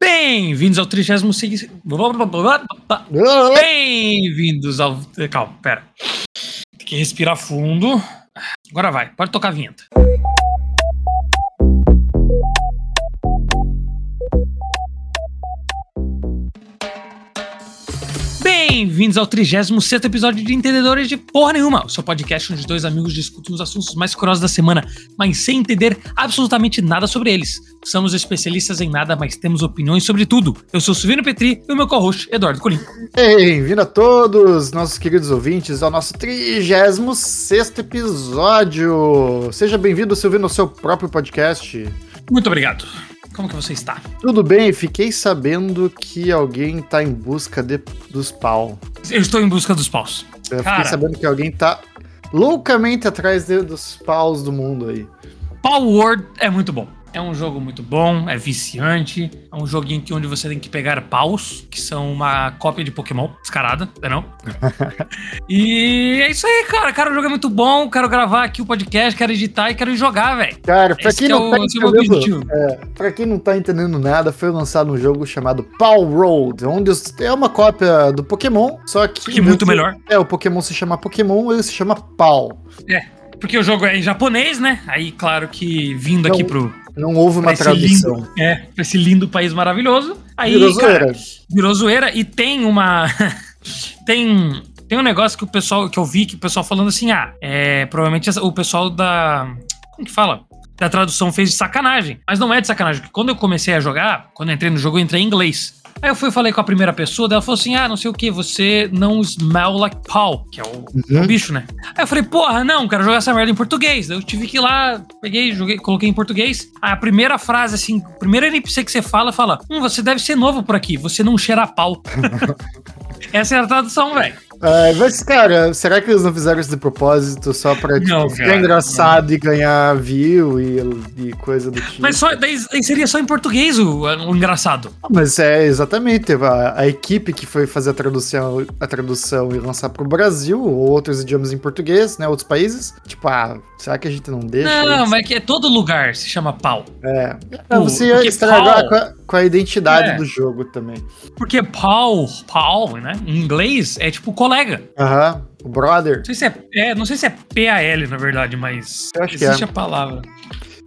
Bem-vindos ao 36. Bem-vindos ao. Calma, pera. Tem que respirar fundo. Agora vai, pode tocar a vinheta. Bem-vindos ao 36 episódio de Entendedores de Porra Nenhuma, o seu podcast onde dois amigos discutem os assuntos mais curiosos da semana, mas sem entender absolutamente nada sobre eles. Somos especialistas em nada, mas temos opiniões sobre tudo. Eu sou Silvino Petri e o meu co-host, Eduardo Colim. Bem-vindo a todos, nossos queridos ouvintes, ao nosso 36 episódio. Seja bem-vindo, Silvino, ao seu próprio podcast. Muito obrigado. Como que você está? Tudo bem, fiquei sabendo que alguém tá em busca de, dos pau. Eu estou em busca dos paus. Eu Cara. fiquei sabendo que alguém tá loucamente atrás de- dos paus do mundo aí. Power Word é muito bom. É um jogo muito bom, é viciante. É um joguinho que onde você tem que pegar paus, que são uma cópia de Pokémon, descarada, não é não? e é isso aí, cara. Cara, o jogo é muito bom. Quero gravar aqui o podcast, quero editar e quero jogar, velho. Cara, pra Esse quem que é não o- tá é o entendendo, é, pra quem não tá entendendo nada, foi lançado um jogo chamado Paw Road, onde é uma cópia do Pokémon, só que... Que muito melhor. É, o Pokémon se chama Pokémon, ele se chama Paw. Porque o jogo é em japonês, né? Aí, claro que vindo aqui Não, pro. Não houve uma tradução. lindo, é, pra esse lindo país maravilhoso. Aí, Virou cara, zoeira. virou zoeira e tem uma. tem. Tem um negócio que o pessoal que eu vi que o pessoal falando assim, ah, é, provavelmente o pessoal da como que fala? Da tradução fez de sacanagem. Mas não é de sacanagem, porque quando eu comecei a jogar, quando eu entrei no jogo, eu entrei em inglês. Aí eu fui e falei com a primeira pessoa, daí ela falou assim: ah, não sei o que, você não smell like pau, que é o, Uhum. o bicho, né? Aí eu falei, porra, não, quero jogar essa merda em português. Daí eu tive que ir lá, peguei, joguei, coloquei em português. Aí a primeira frase, assim, o primeiro NPC que você fala, fala: Hum, você deve ser novo por aqui, você não cheira pau. Essa é a tradução, velho. Ai, mas, cara, será que eles não fizeram isso de propósito só pra tipo, Não, ficar cara, engraçado e ganhar view e, e coisa do tipo? Mas só, daí, seria só em português o, o engraçado. Ah, Mas é exatamente a, a equipe que foi fazer a tradução, a tradução e lançar pro Brasil ou outros idiomas em português, né? Outros países. Tipo, ah, será que a gente não deixa? Não, mas é que todo lugar se chama pau. É. Pra O- você ia estragar com a, com a identidade É. do jogo também. Porque pau, pau, né? Em inglês é tipo colega. Aham. O brother. Não sei se é, é, não sei se é PAL, na verdade, mas Eu acho que existe é. a palavra.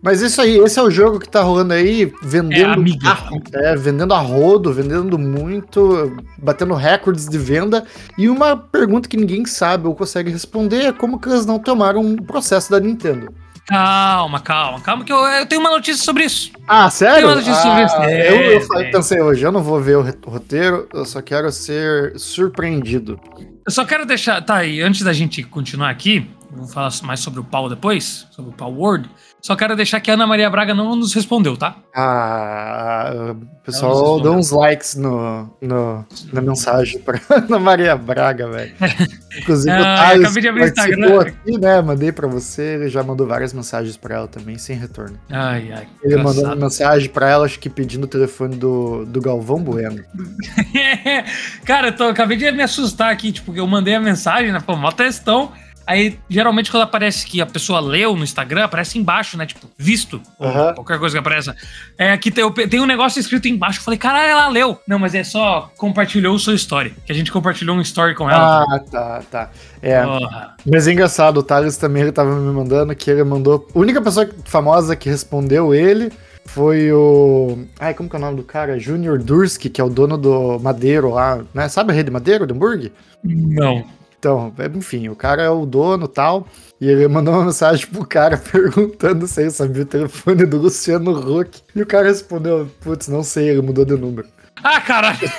Mas isso aí, esse é o jogo que tá rolando aí, vendendo, É, a, é, vendendo a rodo, vendendo muito, batendo recordes de venda. E uma pergunta que ninguém sabe ou consegue responder é como que eles não tomaram um processo da Nintendo. Calma, calma, calma, que eu, eu tenho uma notícia sobre isso. Ah, sério? Tem uma notícia sobre isso. Ah, É, eu eu falei- é. pensei hoje, eu não vou ver o roteiro, eu só quero ser surpreendido. Eu só quero deixar. Tá aí, antes da gente continuar aqui, vou falar mais sobre o pau depois, sobre o pau Word. Só quero deixar que a Ana Maria Braga não nos respondeu, tá? Ah, o Não, pessoal dá uns likes no, no- na mensagem pra Ana Maria Braga, velho. Inclusive, Ah, o Thales acabei de abrir o Instagram. aqui, né? Mandei pra você, ele já mandou várias mensagens pra ela também, sem retorno. Ai, ai. Ele mandou uma engraçado. mensagem pra ela, acho que pedindo o telefone do, do Galvão Bueno. Cara, eu, tô, acabei de me assustar aqui, tipo, eu mandei a mensagem, né? Pô, mó textão. Aí, geralmente, quando aparece que a pessoa leu no Instagram, aparece embaixo, né? Tipo, visto. Ou qualquer coisa que apareça. É, aqui tem, tem um negócio escrito embaixo. Eu falei, caralho, ela leu. Não, mas é só compartilhou sua story. Que a gente compartilhou um story com ela. Ah, tá, tá. É, Porra. Mas é engraçado, o Thales também ele tava me mandando que ele mandou. A única pessoa famosa que respondeu ele foi o. Ai, como que é o nome do cara? Junior Dursky, que é o dono do Madeiro lá, né? Sabe a rede Madeiro do hambúrguer? Não. Então, é, enfim, o cara é o dono e tal. E ele mandou uma mensagem pro cara perguntando se ele sabia o telefone do Luciano Huck. E o cara respondeu: Putz, não sei, ele mudou de número. Ah, caralho.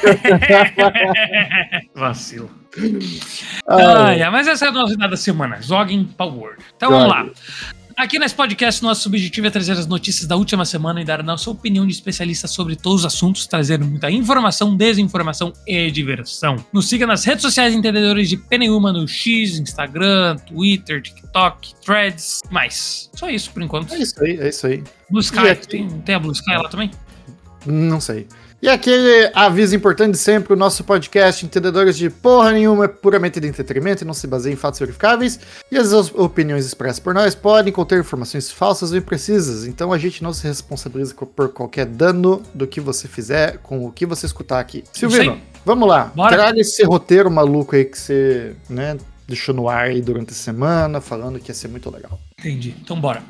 Vacilo. Ah, Ai, ai, mas essa é a novidade da semana. Joguem Power. Então vamos lá. Aqui nesse podcast, nosso objetivo é trazer as notícias da última semana e dar a nossa opinião de especialista sobre todos os assuntos, trazendo muita informação, desinformação e diversão. Nos siga nas redes sociais entendedores de P nenhuma no X, Instagram, Twitter, TikTok, Threads, mais. Só isso por enquanto. É isso aí, é isso aí. Blue Sky, aqui- tem, tem a Blue Sky lá também? Não sei. E aquele aviso importante sempre, o nosso podcast Entendedores de Porra Nenhuma é puramente de entretenimento e não se baseia em fatos verificáveis, e as opiniões expressas por nós podem conter informações falsas ou imprecisas, então a gente não se responsabiliza por qualquer dano do que você fizer com o que você escutar aqui. Silvino, vamos lá. Bora. Traga esse roteiro maluco aí que você, né, deixou no ar aí durante a semana, falando que ia ser muito legal. Entendi. Então bora.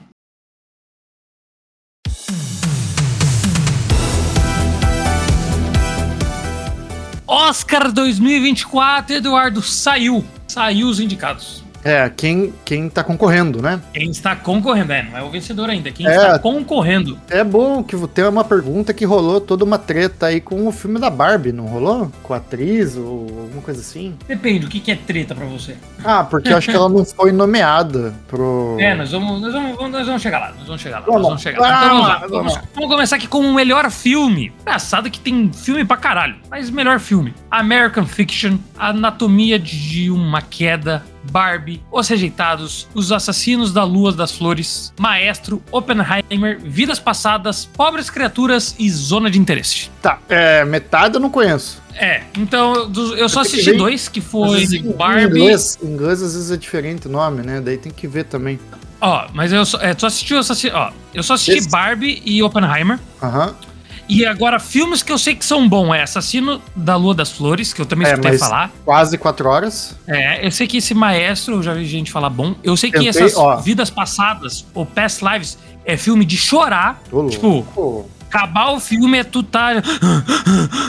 Oscar 2024, Eduardo, saiu. Saiu os indicados. É, quem, quem tá concorrendo, né? Quem está concorrendo, é, não é o vencedor ainda, quem é, está concorrendo. É bom que tem uma pergunta que rolou toda uma treta aí com o filme da Barbie, não rolou? Com a atriz ou alguma coisa assim? Depende, o que, que é treta pra você? Ah, porque eu acho que ela não foi nomeada pro... É, nós vamos, nós vamos, nós vamos chegar lá, nós vamos chegar lá, vamos, nós vamos chegar lá. Então, vamos, lá, vamos, vamos, começar aqui com o melhor filme. Engraçado que tem filme pra caralho, mas melhor filme. American Fiction, Anatomia de uma Queda, Barbie, Os Rejeitados, Os Assassinos da Lua das Flores, Maestro, Oppenheimer, Vidas Passadas, Pobres Criaturas e Zona de Interesse. Tá, é, metade eu não conheço. É, então eu só assisti dois, que foi Barbie. Em inglês, em inglês às vezes é diferente o nome, né? Daí tem que ver também. Ó, mas eu só, é, só assisti, eu só assisti, ó, eu só assisti Esse... Barbie e Oppenheimer. Aham. E agora, filmes que eu sei que são bons é Assassino da Lua das Flores, que eu também é, escutei falar. Quase quatro horas. É, eu sei que esse maestro, eu já vi gente falar bom. Eu sei Tentei, que essas ó. vidas passadas, ou Past Lives, é filme de chorar. Ô, tipo, louco. Acabar o filme é tu tá.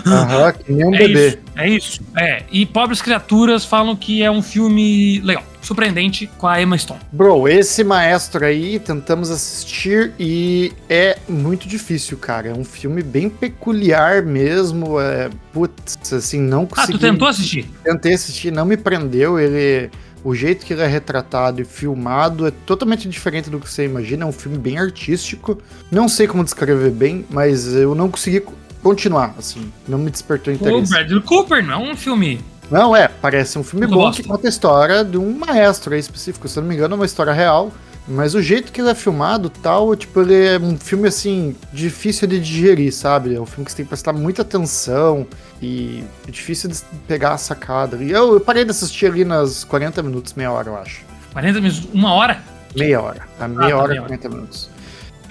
Aham, que nem um é bebê. Isso, é isso. É. E Pobres Criaturas falam que é um filme legal surpreendente com a Emma Stone. Bro, esse maestro aí tentamos assistir e é muito difícil, cara. É um filme bem peculiar mesmo. É, putz, assim, não consegui. Ah, tu tentou assistir? Tentei assistir, não me prendeu. Ele. O jeito que ele é retratado e filmado é totalmente diferente do que você imagina. É um filme bem artístico. Não sei como descrever bem, mas eu não consegui continuar, assim. Não me despertou interesse. O Bradley Cooper não é um filme não, é, parece um filme bom que conta a história de um maestro aí específico. Se eu não me engano, é uma história real. Mas o jeito que ele é filmado tal, tipo, ele é um filme assim, difícil de digerir, sabe? É um filme que você tem que prestar muita atenção e é difícil de pegar a sacada. E eu, eu parei de assistir ali nas 40 minutos, meia hora, eu acho. 40 minutos? Uma hora? Meia hora. A meia ah, hora e 40 hora. minutos.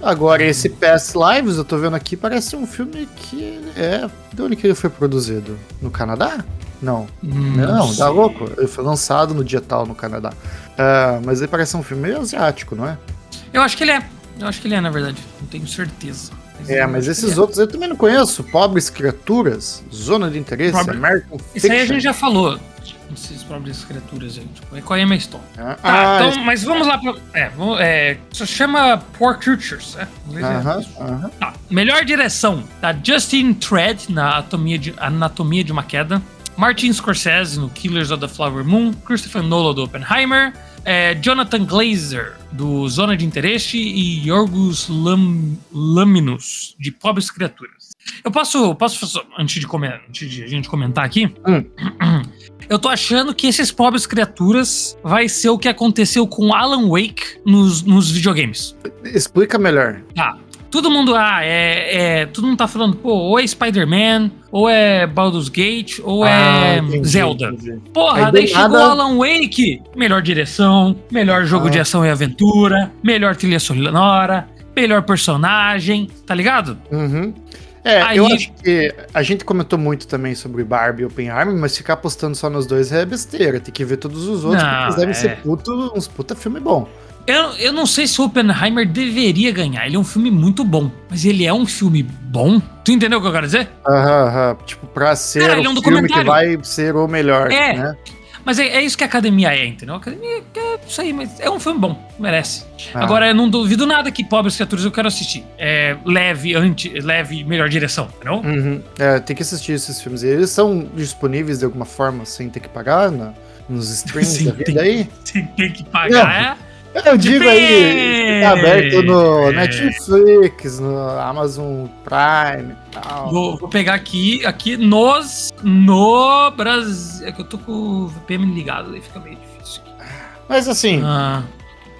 Agora, esse Past Lives, eu tô vendo aqui, parece um filme que é. De onde que ele foi produzido? No Canadá? Não. Hum, não, não tá louco? Ele foi lançado no dia tal no Canadá. Uh, mas ele parece um filme meio asiático, não é? Eu acho que ele é. Eu acho que ele é, na verdade. Não tenho certeza. É, mas esses é. outros eu também não conheço. Pobres Criaturas, Zona de Interesse, Pobre... American Fiction. Isso aí a gente já falou. Esses pobres criaturas aí. Tipo, é qual é a minha história? Ah, tá, ah, então, mas vamos lá. Pra, é, vamos, é, isso chama Poor Creatures. É, uh -huh, uh -huh. Tá, melhor direção da Justin Tread na Anatomia de, Anatomia de uma Queda. Martin Scorsese no Killers of the Flower Moon, Christopher Nolan do Oppenheimer, é, Jonathan Glazer do Zona de Interesse e Yorgos Lam, Laminus de Pobres Criaturas. Eu posso, posso antes de, comer, antes de a gente comentar aqui, hum. eu tô achando que esses Pobres Criaturas vai ser o que aconteceu com Alan Wake nos, nos videogames. Explica melhor. Tá todo mundo, ah, é, é, todo mundo tá falando, pô, ou é Spider-Man, ou é Baldur's Gate, ou ah, é entendi, Zelda. Entendi. Porra, daí chegou nada... Alan Wake, melhor direção, melhor jogo ah. de ação e aventura, melhor trilha sonora, melhor personagem, tá ligado? Uhum. É, Aí... eu acho que a gente comentou muito também sobre Barbie e Oppenheimer, mas ficar apostando só nos dois é besteira. Tem que ver todos os outros, Não, porque eles devem é... ser puto, uns puta filme bom. Eu, eu não sei se o Oppenheimer deveria ganhar. Ele é um filme muito bom. Mas ele é um filme bom? Tu entendeu o que eu quero dizer? Aham, aham. Tipo, pra ser Cara, o é um filme que vai ser o melhor, é. né? Mas é, é, isso que a academia é, entendeu? A academia é isso aí, mas é um filme bom, merece. Ah. Agora, eu não duvido nada que Pobres Criaturas eu quero assistir. É leve, anti, leve, melhor direção, entendeu? Uhum. É, tem que assistir esses filmes. Eles são disponíveis de alguma forma sem ter que pagar nos streams Sim, da vida tem, aí? Tem, tem que pagar, é. Eu digo aí, tá aberto no Netflix, no Amazon Prime e tal. Vou, vou, pegar aqui, aqui nos, no Brasil. É que eu tô com o VPN ligado, aí fica meio difícil. Mas assim, ah.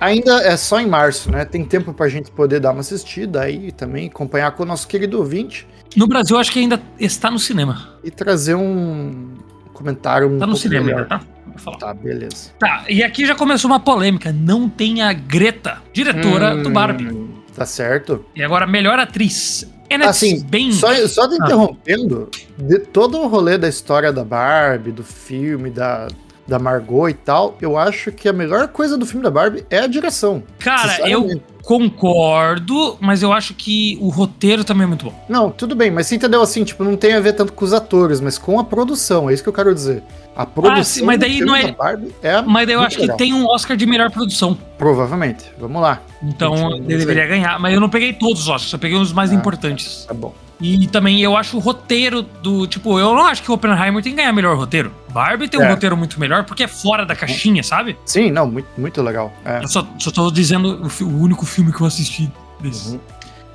Ainda é só em março, né? Tem tempo pra gente poder dar uma assistida aí também, acompanhar com o nosso querido ouvinte. No Brasil, acho que ainda está no cinema. E trazer um comentário um Tá no cinema melhor. ainda, tá? Vou falar. Tá, beleza. Tá, e aqui já começou uma polêmica. Não tem a Greta, diretora hum, do Barbie. Tá certo. E agora, melhor atriz. Annette assim, bem... só, só te ah. interrompendo, de todo o rolê da história da Barbie, do filme, da, da Margot e tal, eu acho que a melhor coisa do filme da Barbie é a direção. Cara, eu concordo, mas eu acho que o roteiro também é muito bom. Não, tudo bem, mas você entendeu assim, tipo, não tem a ver tanto com os atores, mas com a produção, é isso que eu quero dizer. A produção ah, sim, mas daí não é... Barbie é Mas daí eu acho legal. que tem um Oscar de melhor produção. Provavelmente. Vamos lá. Então ele deveria ganhar, mas eu não peguei todos os Oscars, eu peguei os mais ah, importantes. Tá bom. E também eu acho o roteiro do. Tipo, eu não acho que o Oppenheimer tem que ganhar melhor roteiro. Barbie tem um é. roteiro muito melhor porque é fora da caixinha, sabe? Sim, não, muito, muito legal. É. Eu só, só tô dizendo o, o, único filme que eu assisti desse. Uhum.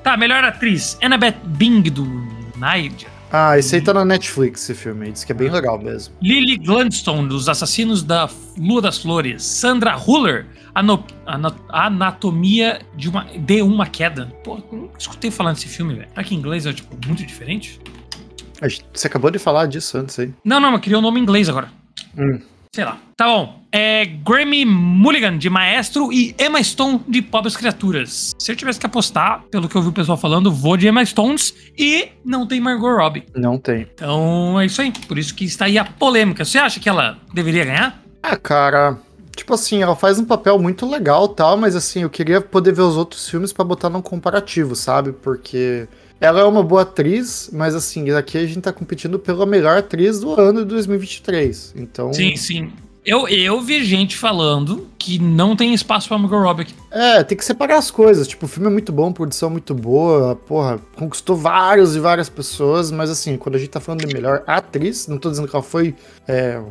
Tá, melhor atriz. Annabeth Bing do Niger. Ah, esse aí tá na Netflix, esse filme. Diz que é bem legal mesmo. Lily Gladstone, dos Assassinos da Lua das Flores. Sandra Huller, ano, Anatomia de uma, de uma Queda. Pô, nunca escutei falar desse filme, velho. Será que em inglês é, tipo, muito diferente? Você acabou de falar disso antes aí. Não, não, eu queria o um nome em inglês agora. Hum. Sei lá. Tá bom. É Grammy Mulligan de Maestro e Emma Stone de Pobres Criaturas. Se eu tivesse que apostar, pelo que eu vi o pessoal falando, vou de Emma Stones e não tem Margot Robbie. Não tem. Então é isso aí. Por isso que está aí a polêmica. Você acha que ela deveria ganhar? Ah, cara. Tipo assim, ela faz um papel muito legal tal, mas assim, eu queria poder ver os outros filmes para botar num comparativo, sabe? Porque ela é uma boa atriz, mas assim, aqui a gente tá competindo pela melhor atriz do ano de 2023. Então. Sim, sim. Eu, eu vi gente falando que não tem espaço pra Margot Robbie aqui. É, tem que separar as coisas. Tipo, o filme é muito bom, produção muito boa, porra, conquistou vários e várias pessoas, mas assim, quando a gente tá falando de melhor atriz, não tô dizendo que ela foi é,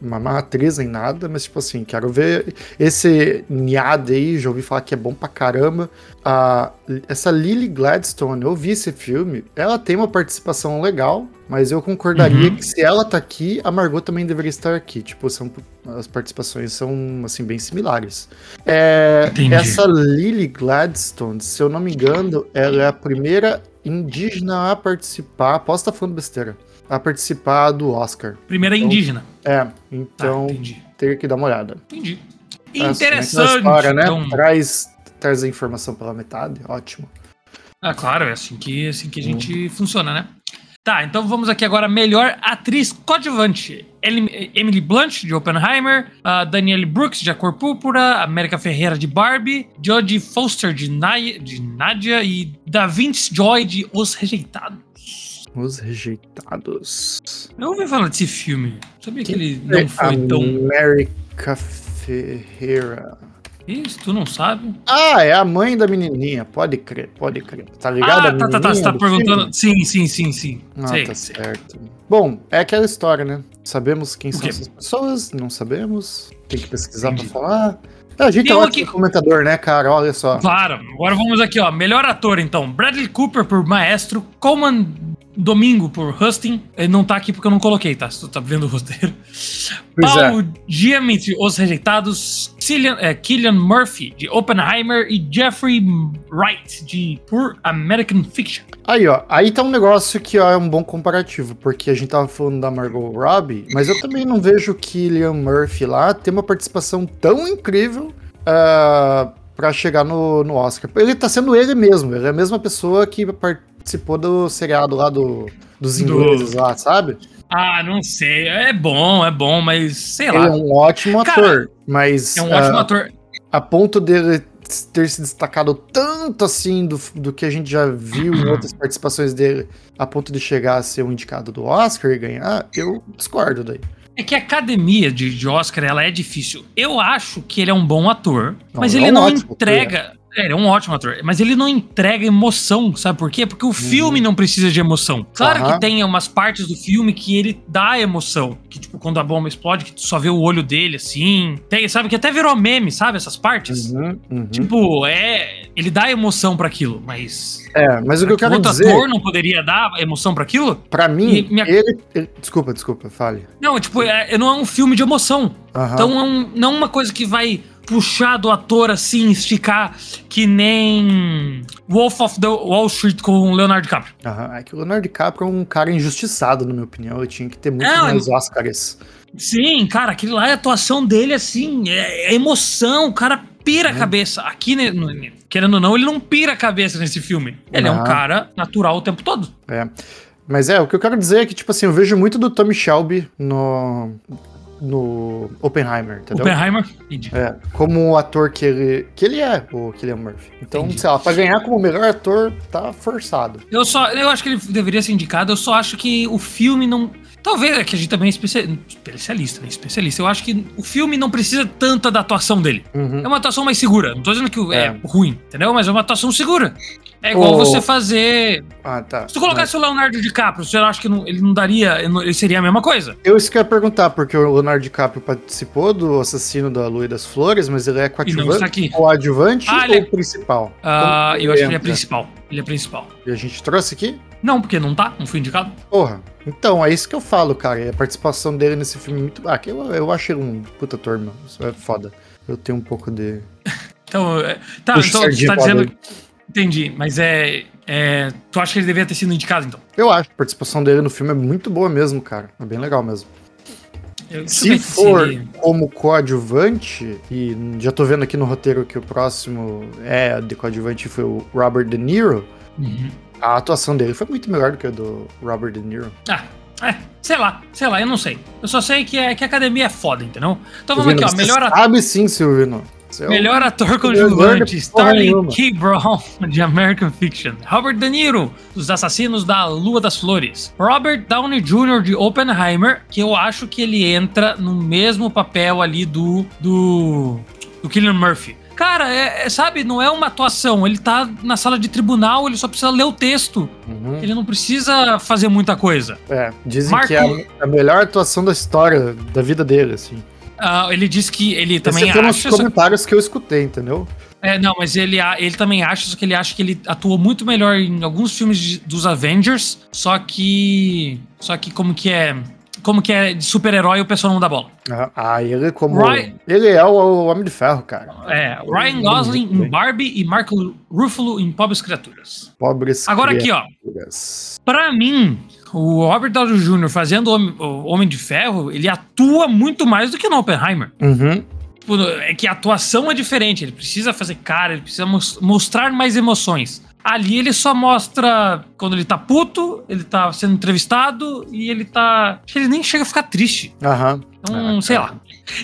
uma má atriz nem nada, mas tipo assim, quero ver esse Niad aí, já ouvi falar que é bom pra caramba. A, essa Lily Gladstone, eu vi esse filme, ela tem uma participação legal, mas eu concordaria uhum. que se ela tá aqui, a Margot também deveria estar aqui. Tipo, são, as participações são, assim, bem similares. É, essa Lily Gladstone, se eu não me engano, ela é a primeira indígena a participar, posso estar falando besteira, a participar do Oscar. Primeira então, indígena. É, então ah, teria que dar uma olhada. Entendi. Interessante. História, né? Então... Traz, traz a informação pela metade, ótimo. Ah, claro, é assim que, assim que a gente hum. funciona, né? Tá, então vamos aqui agora. Melhor atriz coadjuvante. Emily Blunt, de Oppenheimer. Uh, Danielle Brooks, de A Cor Púrpura. América Ferreira, de Barbie. Jodie Foster, de, de Nadia. E Da Vinci Joy, de Os Rejeitados. Os Rejeitados. Eu ouvi falar desse filme. Sabia que, que ele não foi tão. América Ferreira. Isso, tu não sabe? Ah, é a mãe da menininha. Pode crer, pode crer. Tá ligado? Ah, tá, tá, tá. Você tá perguntando. Sim, sim, sim, sim. Ah, sei, tá sei. certo. Bom, é aquela história, né? Sabemos quem são essas pessoas, não sabemos. Tem que pesquisar Entendi. pra falar. É, a gente Tem é ótimo aqui... comentador, né, cara? Olha só. Claro. Agora vamos aqui, ó. Melhor ator, então. Bradley Cooper por Maestro. Coleman Domingo por Husting. Ele não tá aqui porque eu não coloquei, tá? Tu tá vendo o roteiro. Pois Paul é. Giamatti, Os Rejeitados. Cillian, é, Killian Murphy, de Oppenheimer. E Jeffrey Wright, de Por American Fiction. Aí, ó. Aí tá um negócio que ó, é um bom comparativo, porque a gente tava falando da Margot Robbie, mas eu também não vejo o Killian Murphy lá ter uma participação tão incrível uh, para chegar no, no Oscar. Ele tá sendo ele mesmo, ele é a mesma pessoa que participou do seriado lá do, dos ingleses do... lá, sabe? Ah, não sei. É bom, é bom, mas sei Ele lá. é um ótimo Cara, ator, mas. É um ótimo uh, ator. A ponto dele ter se destacado tanto assim do, do que a gente já viu em outras participações dele, a ponto de chegar a ser um indicado do Oscar e ganhar, eu discordo daí. É que a academia de, de Oscar ela é difícil. Eu acho que ele é um bom ator, não, mas ele é um não entrega. É, ele é um ótimo ator, mas ele não entrega emoção, sabe por quê? Porque o uhum. filme não precisa de emoção. Claro uhum. que tem umas partes do filme que ele dá emoção, que tipo, quando a bomba explode, que tu só vê o olho dele, assim. Tem, sabe, que até virou meme, sabe, essas partes? Uhum. uhum. Tipo, é... Ele dá emoção para aquilo, mas... É, mas o que eu quero outro dizer... ator não poderia dar emoção para aquilo? Para mim, minha... ele, ele... Desculpa, desculpa, fale. Não, tipo, é, não é um filme de emoção. Então, é não é uma coisa que vai puxar do ator assim, esticar que nem Wolf of the Wall Street com o Leonardo DiCaprio. Aham, É que o Leonardo DiCaprio é um cara injustiçado, na minha opinião. Ele tinha que ter muito mais Oscars. Sim, cara, aquele lá é a atuação dele, assim, é, é emoção, o cara pira a Uhum. cabeça. Aqui, né, querendo ou não, ele não pira a cabeça nesse filme. Ele é um cara natural o tempo todo. É. Mas é, o que eu quero dizer é que, tipo assim, eu vejo muito do Tommy Shelby no, no Oppenheimer, entendeu? Oppenheimer. Entendi. É, como o ator que ele, que ele é, o Killian Murphy. Então, Entendi. sei lá, pra ganhar como melhor ator, tá forçado. Eu só, eu acho que ele deveria ser indicado, eu só acho que o filme não. Talvez é que a gente também é especia- especialista, né? Especialista. Eu acho que o filme não precisa tanta da atuação dele. Uhum. É uma atuação mais segura. Não tô dizendo que é, É. ruim, entendeu? Mas é uma atuação segura. É igual você fazer. Ah, tá. Se tu colocasse o Leonardo DiCaprio, você acha que não- ele não daria. ele seria a mesma coisa? Eu isso que eu ia perguntar, porque o Leonardo DiCaprio participou do Assassino da Lua e das Flores, mas ele é coadjuvante, coadjuvante Ah, ou é- principal? Ah, eu acho que ele é principal. Ele é principal. E a gente trouxe aqui? Não, porque não tá, não foi indicado. Porra. Então, é isso que eu falo, cara. A participação dele nesse filme é muito. Ah, eu, eu acho ele um puta meu. Isso é foda. Eu tenho um pouco de. Então, é, tá, Puxa então você tá dizendo. dentro. Entendi, mas é, é. Tu acha que ele deveria ter sido indicado, então? Eu acho. A participação dele no filme é muito boa mesmo, cara. É bem legal mesmo. Eu- Se for como coadjuvante, e já tô vendo aqui no roteiro que o próximo é de coadjuvante foi o Robert De Niro, Uhum. a atuação dele foi muito melhor do que a do Robert De Niro. Ah, é, sei lá, sei lá, eu não sei. Eu só sei que, é, que a academia é foda, entendeu? Então vamos aqui, ó. Melhor, a- Sabe sim, Silvino. Um- melhor ator conjugante, Starling. K. Brown, de American Fiction. Robert De Niro, dos Assassinos da Lua das Flores. Robert Downey Jr. de Oppenheimer, que eu acho que ele entra no mesmo papel ali do. do. do Killian Murphy. Cara, é, é, sabe, não é uma atuação. Ele tá na sala de tribunal, ele só precisa ler o texto. Uhum. Ele não precisa fazer muita coisa. É, dizem Marco- que é a, a melhor atuação da história da vida dele, assim. Ah, ele diz que ele também Esse um dos acha. só- comentários que eu escutei, entendeu? É, não, mas ele, ele também acha, só que ele acha que ele atuou muito melhor em alguns filmes de- dos Avengers, só que. Só que como que é. Como que é de super-herói o pessoal não dá bola. Ah, Ah, ele como. Right. Ele é o, Homem de Ferro, cara. É, Ryan Gosling em Barbie e Marco Ruffalo em Pobres Criaturas. Pobres Agora aqui, ó. criaturas. Pra mim, o Robert Downey Jr. fazendo o Homem, de Ferro, ele atua muito mais do que no Oppenheimer. Uhum. Tipo, É que a atuação é diferente, ele precisa fazer cara, ele precisa mos- mostrar mais emoções. Ali ele só mostra quando ele tá puto, ele tá sendo entrevistado e ele tá. Acho que ele nem chega a ficar triste. Aham. Então, Ah, sei lá.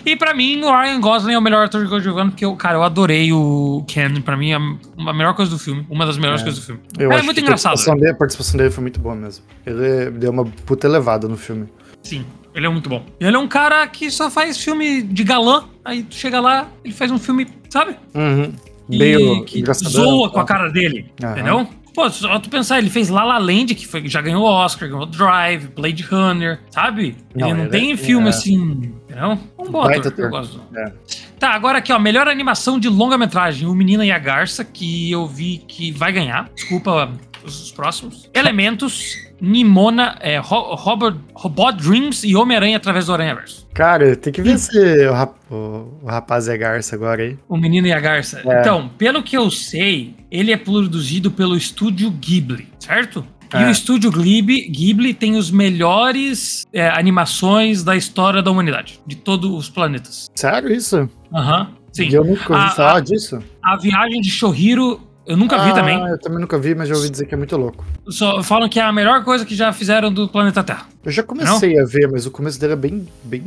E pra mim, o Ryan Gosling é o melhor ator de coadjuvante, porque, eu, cara, eu adorei o Ken. Pra mim, é a melhor coisa do filme. Uma das melhores É. coisas do filme. Eu é acho muito engraçado. A participação, dele, a participação dele foi muito boa mesmo. Ele deu uma puta elevada no filme. Sim, ele é muito bom. Ele é um cara que só faz filme de galã, aí tu chega lá, ele faz um filme, sabe? Uhum. Meio que zoa com a cara dele, Aham. entendeu? Pô, só tu pensar, ele fez La La Land, que foi, já ganhou Oscar, ganhou Drive, Blade Runner, sabe? Não, ele não ele tem é- filme é. assim, entendeu? Um bom Baita ator, eu ator. gosto. É. Tá, agora aqui, ó, melhor animação de longa-metragem, O Menina e a Garça, que eu vi que vai ganhar. Desculpa os próximos. Elementos, Nimona, é, Ro- Robert, Robot Dreams e Homem-Aranha através do Aranhaverso. Cara, tem que ver se o, rap- o- o rapaz é garça agora aí. O Menino e a Garça. É. Então, pelo que eu sei, ele é produzido pelo estúdio Ghibli, certo? E É. o estúdio Ghibli, Ghibli tem os melhores é, animações da história da humanidade, de todos os planetas. Sério isso? Aham, sim. Eu nunca ouvi Ah, falar ah, disso. A Viagem de Shohiro, eu nunca vi Ah, também. Eu também nunca vi, mas já ouvi dizer que é muito louco. Só falam que é a melhor coisa que já fizeram do planeta Terra. Eu já comecei a ver, mas o começo dele é bem, bem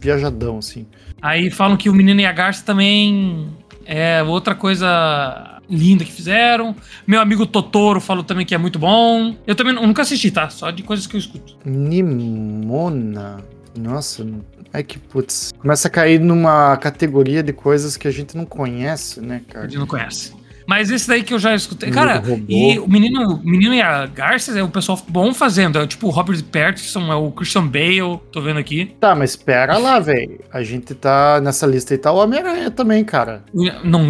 viajadão, assim. Aí falam que o Menino e a Garça também é outra coisa linda que fizeram. Meu amigo Totoro falou também que é muito bom. Eu também nu- nunca assisti, tá? Só de coisas que eu escuto. Nimona. Nossa, é que putz. Começa a cair numa categoria de coisas que a gente não conhece, né, A cara? gente não conhece. Mas esse daí que eu já escutei. Cara, e o menino, o menino e a Garça é o pessoal bom fazendo. É tipo o Robert Pattinson, é o Christian Bale, tô vendo aqui. Tá, mas pera lá, velho. A gente tá nessa lista aí, tá o Homem-Aranha também, cara. Não,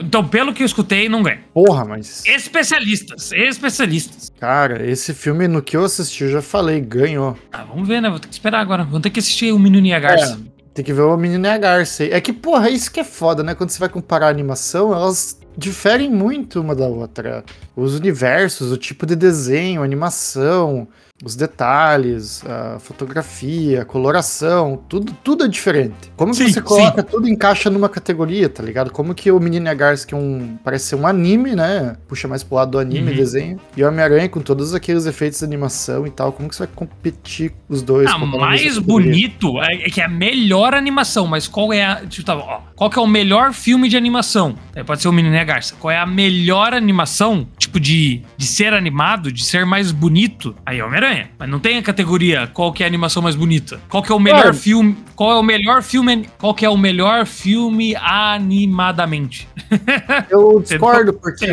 então, pelo que eu escutei, não ganha. Porra, mas. Especialistas, especialistas. Cara, esse filme, no que eu assisti, eu já falei, ganhou. Ah, vamos ver, né? Vou ter que esperar agora. Vamos ter que assistir o Menino e a Garça. Tem que ver o Menino e a Garça. É que, porra, isso que é foda, né? Quando você vai comparar a animação, elas diferem muito uma da outra. Os universos, o tipo de desenho, animação, os detalhes, a fotografia, a coloração, tudo, tudo é diferente. Como sim, você coloca sim. tudo encaixa numa categoria, tá ligado? Como que o Menino Agars, que é um, parece ser um anime, né? Puxa mais pro lado do anime, uhum. desenho. E o Homem-Aranha com todos aqueles efeitos de animação e tal, como que você vai competir os dois? Ah, mais bonito é, é que é a melhor animação, mas qual é a, tipo, tá, ó, qual que é o melhor filme de animação? É, pode ser o Menino Garça. Qual é a melhor animação, tipo, de, de ser animado, de ser mais bonito? Aí é o Homem-Aranha. Homem-Aranha. Mas não tem a categoria qual que é a animação mais bonita. Qual que é o melhor filme. Qual é o melhor filme. Qual que é o melhor filme animadamente? Eu discordo, porque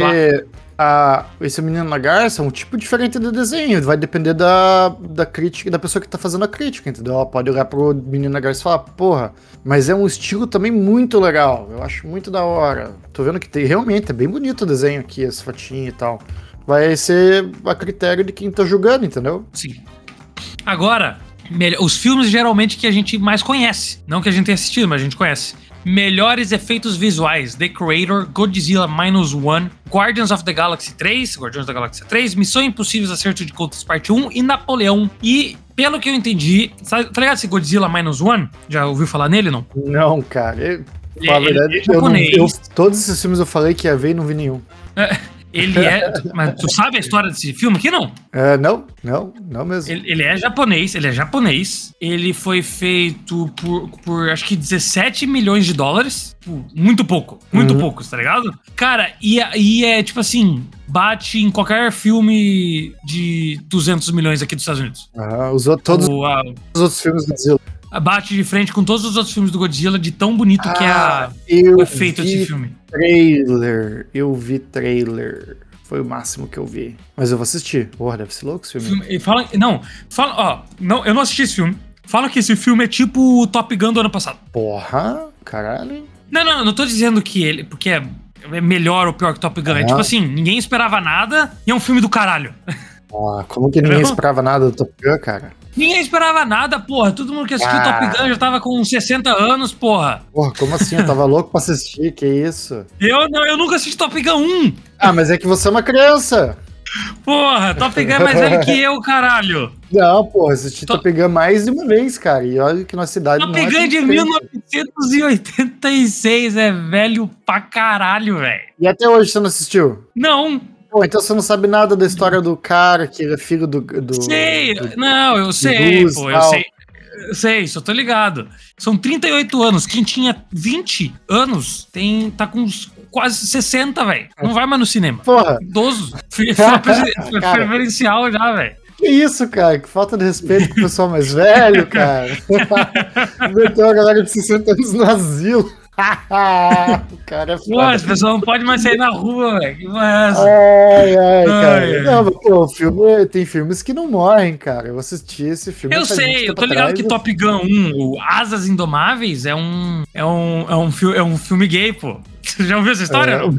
a, esse menino na garça é um tipo diferente de desenho. Vai depender da, da crítica, da pessoa que tá fazendo a crítica, entendeu? Ela pode olhar pro menino na garça e falar, porra, mas é um estilo também muito legal. Eu acho muito da hora. Tô vendo que tem, realmente é bem bonito o desenho aqui, esse fotinho e tal vai ser a critério de quem tá julgando, entendeu? Sim. Agora, os filmes geralmente que a gente mais conhece, não que a gente tenha assistido, mas a gente conhece. Melhores efeitos visuais: The Creator, Godzilla Minus One, Guardians of the Galaxy 3, Guardians da Galáxia 3, Missão Impossível Acerto de Contas Parte 1 e Napoleão. E, pelo que eu entendi, sabe, tá ligado esse Godzilla Minus One? Já ouviu falar nele, não? Não, cara. Eu, ele, é, verdade, ele é eu não, eu, todos esses filmes eu falei que ia ver e não vi nenhum. É, ele é. Mas tu sabe a história desse filme aqui, não? É, não, não, não mesmo. Ele, ele, é japonês, ele é japonês. Ele foi feito por, por acho que 17 milhões de dólares. Muito pouco, muito uhum. pouco, tá ligado? Cara, e, e é tipo assim, bate em qualquer filme de 200 milhões aqui dos Estados Unidos. Ah, usou todos o, a, os outros filmes do Godzilla. Bate de frente com todos os outros filmes do Godzilla, de tão bonito ah, que é a, o efeito desse filme trailer. Eu vi trailer. Foi o máximo que eu vi. Mas eu vou assistir. Porra, deve ser louco esse filme. filme fala, não, fala, ó. Não, eu não assisti esse filme. Fala que esse filme é tipo o Top Gun do ano passado. Porra, caralho. Não, não, não tô dizendo que ele. Porque é, é melhor ou pior que Top Gun. É tipo assim, ninguém esperava nada e é um filme do caralho. Ah, como que ninguém esperava nada do Top Gun, cara? Ninguém esperava nada, porra. Todo mundo que assistiu ah. Top Gun já tava com 60 anos, porra. Porra, como assim? Eu tava louco pra assistir, que isso? Eu não, eu nunca assisti Top Gun 1. Ah, mas é que você é uma criança. Porra, Top Gun é mais velho que eu, caralho. Não, porra, assisti Top, Top Gun mais de uma vez, cara. E olha que nossa cidade Top Gun é de 1986 é velho pra caralho, velho. E até hoje você não assistiu? Não. Pô, então você não sabe nada da história do cara que é filho do. do sei, do, não, eu sei, pô, eu sei. Eu sei, só tô ligado. São 38 anos. Quem tinha 20 anos tem, tá com quase 60, velho. Não vai mais no cinema. Porra. Idoso. Preferencial já, velho. Que isso, cara? Que falta de respeito com o pessoal mais velho, cara. Meteu a galera de 60 anos no asilo. o cara é foda. Pô, as pessoas não podem mais sair na rua, velho. Que é essa? Ai, ai, cara. Ai, não, mas, pô, filme, tem filmes que não morrem, cara. Eu assisti esse filme. Eu sei, eu tô ligado atrás, que Top Gun 1, o Asas Indomáveis, é um, é um, é um, é um filme gay, pô. Você já ouviu essa história? É.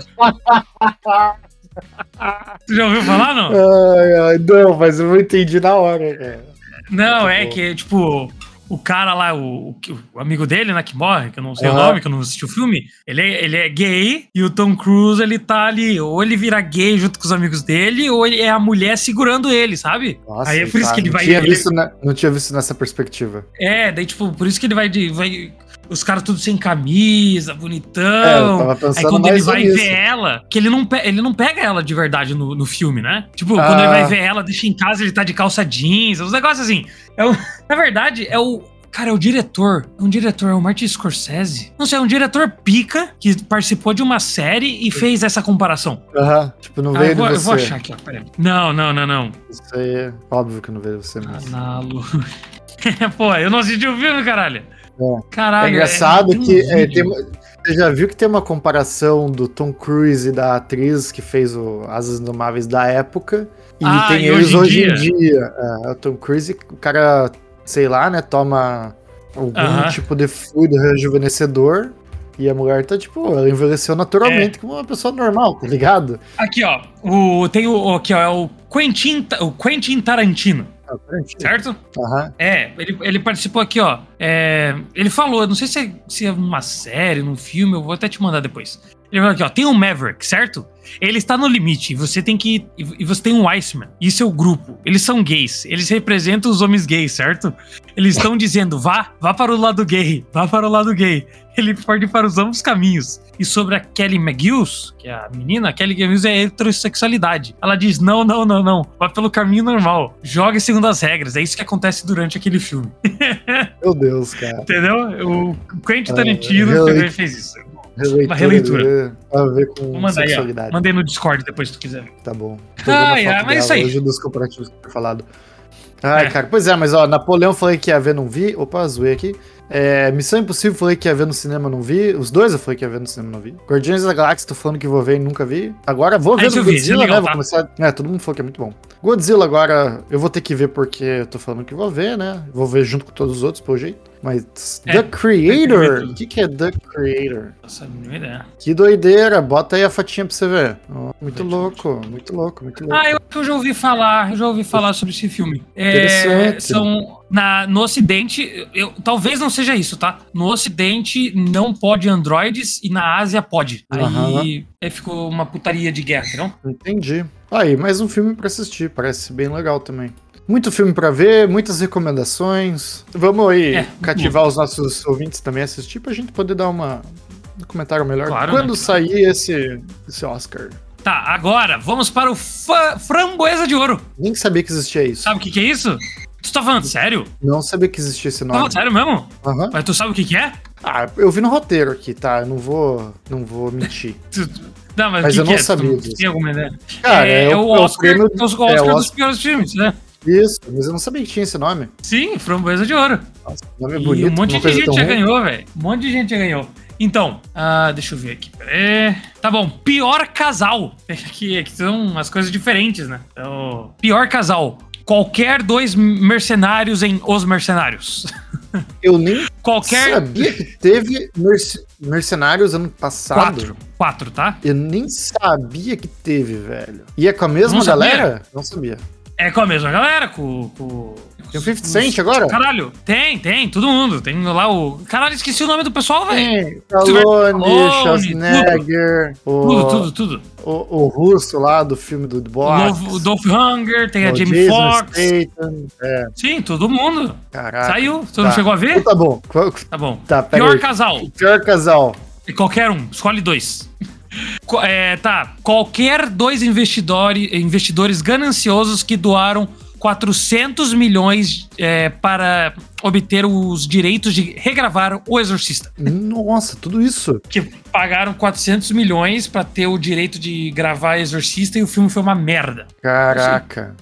Você já ouviu falar, não? Ai, ai, não, mas eu não entendi na hora, cara. Não, é que, tipo, o cara lá, o, o, amigo dele, né, que morre, que eu não sei uhum. o nome, que eu não assisti o filme, ele é, ele é gay e o Tom Cruise, ele tá ali, ou ele vira gay junto com os amigos dele, ou ele é a mulher segurando ele, sabe? Nossa, Aí é por isso que ele vai... Tinha ele... visto na, não tinha visto nessa perspectiva. É, daí, tipo, por isso que ele vai, vai os caras tudo sem camisa, bonitão. É, aí quando ele vai ver ela, que ele não, ele não pega ela de verdade no, no filme, né? Tipo, ah. quando ele vai ah. ver ela, deixa em casa, ele tá de calça jeans, uns negócios assim. É o, na verdade, é o. Cara, é o diretor. É um diretor, é o Martin Scorsese. Não sei, é um diretor pica que participou de uma série e fez essa comparação. Aham, uhum. tipo, não ah, veio eu vou, de você. Eu vou achar aqui, ó, peraí. Não, não, não, não. Isso aí é óbvio que não veio de você mesmo. Analo. Pô, eu não assisti o filme, caralho. É. Caralho. É engraçado é, que é, tem, você já viu que tem uma comparação do Tom Cruise e da atriz que fez o Asas Indomáveis da época. E ah, tem e eles hoje em dia. Em dia. É, o Tom Cruise, o cara, sei lá, né, toma algum uh -huh. tipo de fluido rejuvenescedor. E a mulher tá, tipo, ela envelheceu naturalmente é. como uma pessoa normal, tá ligado? Aqui, ó. O, tem o. Aqui, ó, é o Quentin, o Quentin Tarantino. É o Tarantino. certo? Aham. É, ele, ele participou aqui, ó. É, ele falou, eu não sei se é, se é uma série, num filme, eu vou até te mandar depois. Ele falou aqui, ó, tem um Maverick, certo? Ele está no limite, e você tem que. E você tem um Iceman, e seu grupo. Eles são gays, eles representam os homens gays, certo? Eles estão dizendo, vá, vá para o lado gay, vá para o lado gay. Ele pode ir para os ambos caminhos. E sobre a Kelly McGills, que é a menina, a Kelly McGills é heterossexualidade. Ela diz: não, não, não, não. Vá pelo caminho normal. Jogue segundo as regras. É isso que acontece durante aquele filme. Meu Deus, cara. Entendeu? O Quentin Ah, Tarantino releitura. também fez isso. Releitura. releitura. A ver com Vou mandar aí, sexualidade. Mandei no Discord depois se tu quiser. Tá bom. Tô Ai, vendo a ai, foto mas é isso aí. Hoje dos comparativos que eu falado. Ai, É. cara. Pois é, mas ó, Napoleão eu falei que ia ver, não vi. Opa, zoei aqui. É, Missão Impossível falei que ia ver no cinema, não vi. Os dois eu falei que ia ver no cinema, não vi. Guardiões da Galáxia, tô falando que vou ver e nunca vi. Agora vou Ah, ver no é Godzilla, legal, né? Vou tá? começar. É, todo mundo falou que é muito bom. Godzilla agora eu vou ter que ver porque eu tô falando que vou ver, né? Vou ver junto com todos os outros, pelo jeito. Mas É, The que Creator, o que, que é The Creator? Nossa, ideia. Que doideira, bota aí a fotinha pra você ver. Ó, muito louco, muito louco, muito louco. Ah, eu, eu já ouvi falar, eu já ouvi falar sobre esse filme. É, Interessante. são na, no Ocidente, eu, talvez não seja isso, tá? No Ocidente não pode androides e na Ásia pode. Aí, aí ficou uma putaria de guerra, entendeu? Entendi. Aí, mais um filme pra assistir, parece bem legal também. Muito filme pra ver, muitas recomendações. Vamos aí É, muito cativar os nossos ouvintes também a assistir pra gente poder dar uma um comentário melhor. Claro, Quando né? sair esse, esse Oscar? Tá, agora vamos para o Framboesa de Ouro. Nem sabia que existia isso. Sabe o que, que é isso? Tu tá falando sério? Não sabia que existia esse Tá nome. falando sério mesmo? Aham. Mas tu sabe o que, que é? Ah, eu vi no roteiro aqui, tá? Eu não vou, não vou mentir. Tu- Não, mas, Mas o que eu que não é? Tu sabia disso. Tem alguma ideia? Cara, é, é, o é Oscar, prêmio- é o Oscar é o dos piores filmes, né? Isso, mas eu não sabia que tinha esse nome. Sim, Framboesa de Ouro. Nossa, nome é E bonito. um monte de gente já ruim. ganhou, velho. Um monte de gente já ganhou. Então, ah, deixa eu ver aqui. peraí. Tá bom, pior casal. Aqui, aqui são umas coisas diferentes, né? Então, pior casal. Qualquer dois mercenários em Os Mercenários. Eu nem Qualquer. sabia que teve merce- Mercenários ano passado. Quatro. Quatro, tá? Eu nem sabia que teve, velho. E é com a mesma Não galera? Não sabia. É com a mesma galera, com. com Tem o 50 Cent agora? Caralho, tem, tem, todo mundo. Tem lá o. Caralho, esqueci o nome do pessoal, velho. Tem. Stallone, Schwarzenegger, Tudo, tudo, tudo. O, o russo lá do filme do. Dolph, o Dolph Hunger, tem a Jamie Foxx. É, Sim, todo mundo. caraca. Saiu? Você não Tá. chegou a ver? Tá bom. Tá bom. Tá, Pior casal. Pior casal. E Qualquer um. Escolhe dois. É, tá. Qualquer dois investidores, investidores gananciosos que doaram 400 milhões é, para obter os direitos de regravar O Exorcista. Nossa, tudo isso. Que pagaram 400 milhões para ter o direito de gravar Exorcista e o filme foi uma merda. Caraca.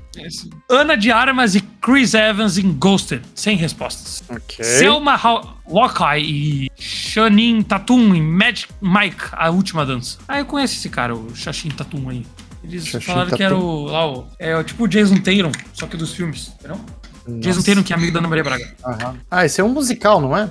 Ana de Armas e Chris Evans em Ghosted, sem respostas. Ok. Selma Haw- Hawkeye e Shanin Tatum em Magic Mike, a última dança. Ah, eu conheço esse cara, o Shashin Tatum aí. Eles Shashin falaram que era o, lá, o, é o tipo o Jason Tatum, só que dos filmes, entendeu? Jason Nossa. Tatum, que é amigo da Ana Maria Braga. Aham. Ah, esse é um musical, não é?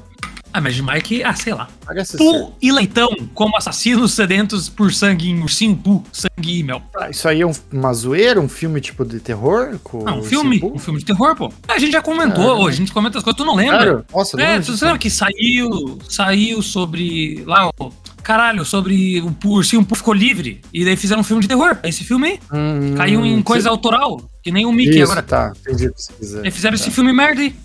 Ah, Magic Mike, ah, sei lá. Ser. Pooh e Leitão, como assassinos sedentos por sangue em Ursinho Pooh, sangue e mel. Ah, isso aí é um- uma zoeira, um filme tipo de terror? Com Ah, um filme, um filme de terror, pô. A gente já comentou, Caramba. a gente comenta as coisas, tu não lembra? Sério? Nossa, não É, lembro tu lembra que saiu, saiu sobre lá, o caralho, sobre o ursinho Pooh ficou livre e daí fizeram um filme de terror. Esse filme aí Hum, caiu em coisa cê- autoral, que nem o Mickey Isso, agora. tá. Entendi o que você quiser. Eles fizeram esse filme merda aí.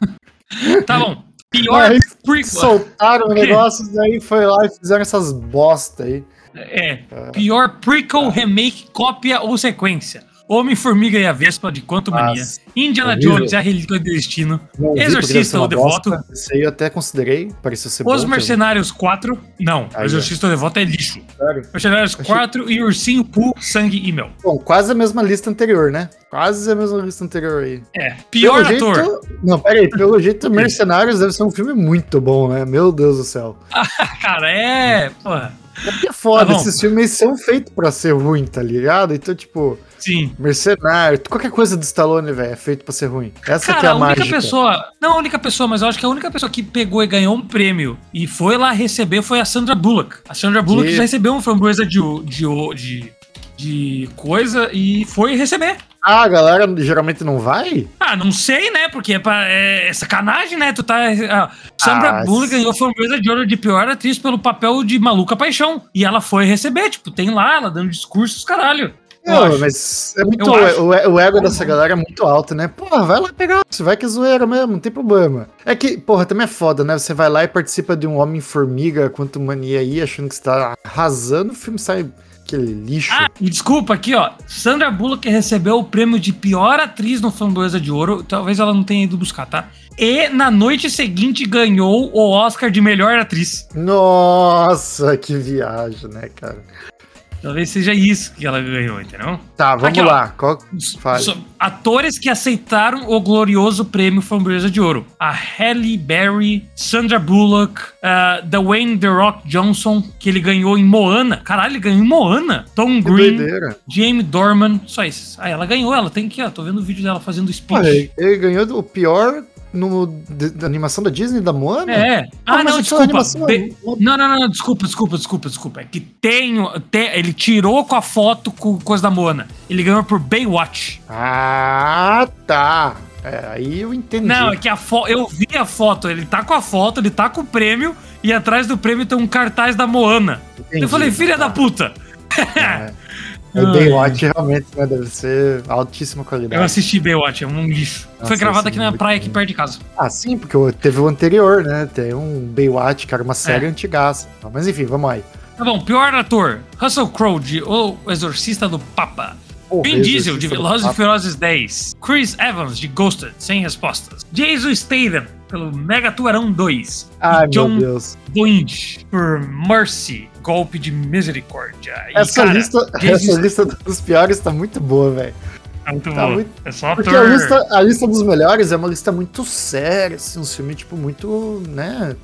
tá bom. Pior prequel. soltaram o negócio, daí foi lá e fizeram essas bosta aí. É. Pior prequel, remake, cópia ou sequência. Homem-Formiga e a Vespa de Quanto Mania. Indiana horrível. Jones e a Relíquia do Destino. Não Exorcista ou Devoto. Esse aí eu até considerei, pareceu ser Os bom. Mercenários 4. Não, Aí, o Exorcista ou Devoto é lixo. Sério? Mercenários 4 e Ursinho Pooh, Sangue e Mel. Bom, quase a mesma lista anterior, né? Quase a mesma lista anterior aí. É. Pior Pelo ator. Jeito... Não, pera aí. Pelo jeito, Mercenários deve ser um filme muito bom, né? Meu Deus do céu. Cara, é. Porra. É que é foda, Tá esses filmes são feitos pra ser ruim, tá ligado? Então, tipo, Sim. Mercenário, qualquer coisa do Stallone, velho, é feito pra ser ruim. Essa que é Cara, a, a única mágica. pessoa. Não a única pessoa, mas eu acho que a única pessoa que pegou e ganhou um prêmio e foi lá receber foi a Sandra Bullock. A Sandra Bullock Que- já recebeu um framboesa de, de, de, de coisa e foi receber. Ah, a galera geralmente não vai? Ah, não sei, né? Porque é, pra, é, é sacanagem, né? Tu tá. ah, Sandra Ah, Bullock ganhou framboesa de ouro de pior atriz pelo papel de Maluca Paixão. E ela foi receber, tipo, tem lá, ela dando discursos, caralho. Não, acho. mas é muito, o, o ego dessa galera é muito alto, né? Porra, vai lá pegar, você vai que é zoeira mesmo, não tem problema. É que, porra, também é foda, né? Você vai lá e participa de um Homem-Formiga, quanto mania aí, achando que você tá arrasando, o filme sai aquele lixo. Ah, e desculpa, aqui, ó. Sandra Bullock recebeu o prêmio de pior atriz no Framboesa de Ouro. Talvez ela não tenha ido buscar, tá? E na noite seguinte ganhou o Oscar de melhor atriz. Nossa, que viagem, né, cara? Talvez seja isso que ela ganhou, entendeu? Tá, vamos Aqui, lá. Qual... Atores que aceitaram o glorioso prêmio Framboesa de Ouro. A Halle Berry, Sandra Bullock, uh, Dwayne The Rock Johnson, que ele ganhou em Moana. Caralho, ele ganhou em Moana. Tom Que Green, doideira. Jamie Dorman, só isso. Ah, ela ganhou, ela tem aqui, ó. Tô vendo o vídeo dela fazendo speech. Ele, ele ganhou o pior no, de- da animação da Disney, da Moana? É. Ah, Ah, mas não, desculpa. animação, Be- não- Não, não, desculpa, desculpa, desculpa, desculpa. É que tem, tem- Ele tirou com a foto com coisa da Moana. Ele ganhou por Baywatch. Ah, tá. É, aí eu entendi. Não, é que a foto. Eu vi a foto. Ele tá com a foto, ele tá com o prêmio. E atrás do prêmio tem um cartaz da Moana. Entendi. Eu falei, filha Tá. da puta. É. O Baywatch realmente né, deve ser altíssima qualidade. Eu assisti Baywatch, é um lixo. Nossa, Foi gravado aqui na muito praia, aqui perto de casa. Ah, sim, porque teve o anterior, né? Tem um Baywatch, que era uma série É. antigaça. Mas enfim, vamos aí. Tá bom, pior ator: Russell Crowe de O Exorcista do Papa. Vin Diesel, de Velozes e. Ferozes 10. Chris Evans, de Ghosted, sem respostas. Jason Statham, pelo Mega Tubarão 2. Ai, e John meu Deus. Boyd, por Mercy, Golpe de Misericórdia. E, Essa, cara, lista, Jason essa lista dos piores tá muito boa, velho. tá muito tá bom. muito- É só Porque ator. a lista, a lista dos melhores é uma lista muito séria, assim, um filme, tipo, muito, né?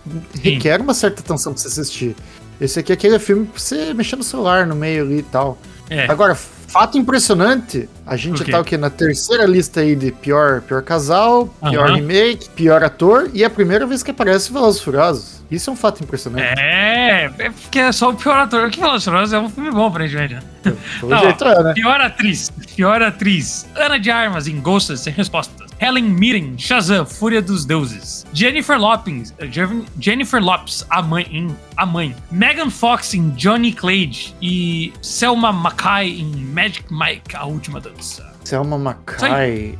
Requer uma certa atenção pra você assistir. Esse aqui é aquele filme pra você mexer no celular no meio ali e tal. É. Agora, fato impressionante, a gente O quê? tá o quê? Na terceira lista aí de pior, pior casal, pior Aham. remake, pior ator, e é a primeira vez que aparece Velozes Furiosos. Isso é um fato impressionante. É, é porque é só o pior ator. O que e Furiosos é um filme bom, aparentemente. né? Pelo jeito é, né? Pior atriz. Pior atriz. Ana de Armas em Ghosted, sem respostas. Helen Mirren, Shazam, Fúria dos Deuses. Jennifer Lopez, eh, Jennifer Lopes, a mãe, em A Mãe. Megan Fox em Johnny Cage. E Selma Mackay em Magic Mike, A Última Dança. Selma Mackay.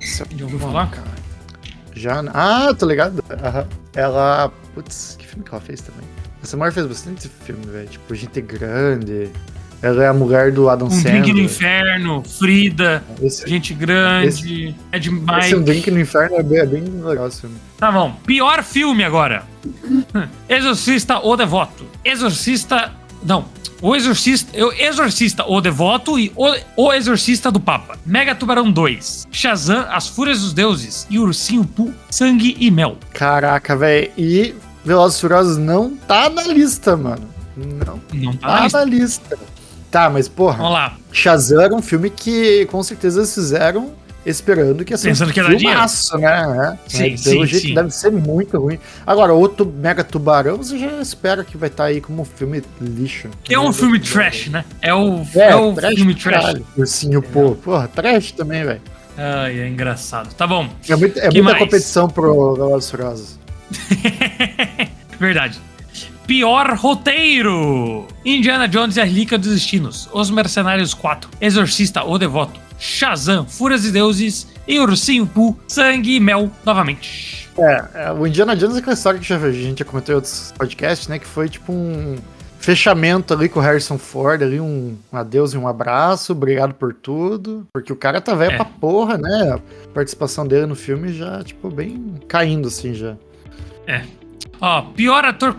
Selma Já ouviu falar? Mackay. Já. Ah, tô ligado. Ela. Putz, que filme que ela fez também? Essa mulher fez bastante filme, velho. Tipo, Gente Grande. Ela é a mulher do Adam Um Sandler. Drink no Inferno, Frida, Esse, Gente Grande, esse Mike. Um Drink no Inferno é bem, é bem legal esse filme. Tá bom. Pior filme agora. Exorcista ou Devoto. Exorcista. Não. O Exorcista. O Exorcista ou Devoto e o, o Exorcista do Papa. Mega Tubarão 2. Shazam, As Fúrias dos Deuses e Ursinho Poo, Sangue e Mel. Caraca, velho. E Velozes e Furiosos não tá na lista, mano. Não Não tá tá na lista. na lista. Tá, mas porra, Vamos lá. Shazam era um filme que com certeza eles fizeram esperando que ia ser Pensando um que dar filmaço, né? É, Sim, mas pelo sim, jeito sim. deve ser muito ruim. Agora, outro Mega Tubarão, você já espera que vai estar aí como um filme lixo. É um filme trash, né? É o, É, é o trash filme trash. caralho. Ursinho, pô. Porra, trash também, velho. Ai, é engraçado. Tá bom. É, muito, é Que muita mais? competição pro Velozes e Furiosos. Verdade. Pior roteiro: Indiana Jones e a Relíquia dos Destinos, Os Mercenários 4, Exorcista ou Devoto, Shazam, Fúrias e Deuses e Ursinho Poo, Sangue e Mel novamente. É, é, o Indiana Jones é aquela história que já, a gente já comentou em outros podcasts, né? Que foi tipo um fechamento ali com o Harrison Ford, ali um, um adeus e um abraço, obrigado por tudo. Porque o cara tá velho É. pra porra, né? A participação dele no filme já, tipo, bem caindo assim já. Ó, pior ator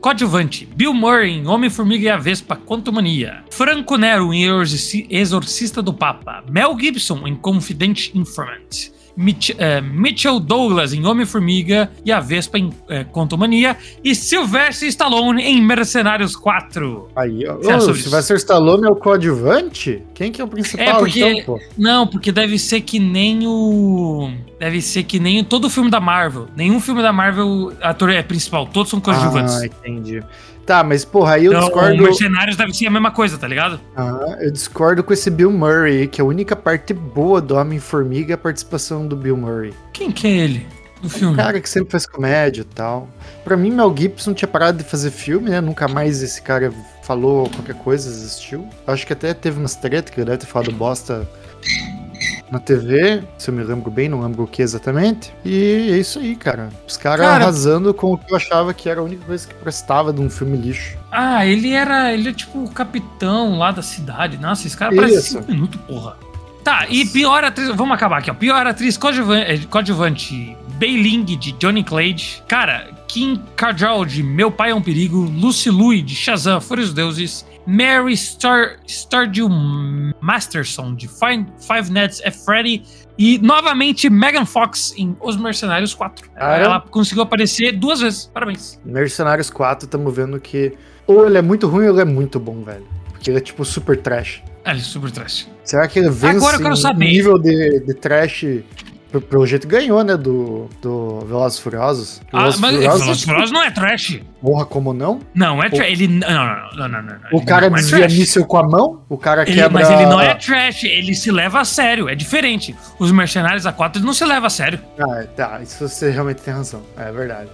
coadjuvante: Bill Murray em Homem-Formiga e a Vespa Quantumania. Franco Nero em Exorci- Exorcista do Papa. Mel Gibson em Confident Informant. Mitch- eh, Mitchell Douglas em Homem-Formiga e a Vespa em eh, Quantumania. E Sylvester Stallone em Mercenários 4. Aí, Ô, sobre Sylvester Stallone é o coadjuvante? Quem que é o principal, É, porque- então? Não, porque deve ser que nem o. deve ser que nem todo filme da Marvel. Nenhum filme da Marvel ator é principal, todos são coadjuvantes. Ah, entendi. Tá, mas porra, aí eu Então, discordo. Mercenários deve ser a mesma coisa, tá ligado? Ah, eu discordo com esse Bill Murray, que a única parte boa do Homem-Formiga é a participação do Bill Murray. Quem que é ele do filme? Um cara que sempre faz comédia e tal. Pra mim, Mel Gibson tinha parado de fazer filme, né? Nunca mais esse cara falou qualquer coisa, existiu. Acho que até teve umas tretas que ele deve ter falado bosta na TV, se eu me lembro bem, não lembro o que exatamente. E é isso aí, cara. Os caras Cara- arrasando com o que eu achava que era a única coisa que prestava de um filme lixo. Ah, ele era. Ele é tipo o capitão lá da cidade. Nossa, esse cara parece 5 minutos, porra. Tá, e pior atriz. Vamos acabar aqui, ó. Pior atriz coadjuvan- eh, coadjuvante: Beiling de Johnny Clade. Cara, Kim Kardashian de Meu Pai é um Perigo. Lucy Liu de Shazam, Fúria dos Deuses. Mary Star, Stardew Masterson de Five, Five Nights at Freddy. E novamente Megan Fox em Os Mercenários 4. Cara. Ela conseguiu aparecer duas vezes. Parabéns. Mercenários 4, estamos vendo que ou ele é muito ruim ou ele é muito bom, velho. Porque ele é tipo super trash. Ah, ele é super trash. Será que ele vence Agora eu quero saber. nível de, de trash pelo jeito ganhou, né? Do, do Velozes Furiosos. Ah, Velozes e mas Furiosos, Velozes Furiosos não é trash. Porra, como não? Não, é trash. Ele. Não, não, não, não, não. O cara não é desvia trash. míssil com a mão, o cara Ele- quebra... Mas ele não é trash, ele se leva a sério, é diferente. Os Mercenários A4 ele não se leva a sério. Ah, tá, isso você realmente tem razão. É verdade.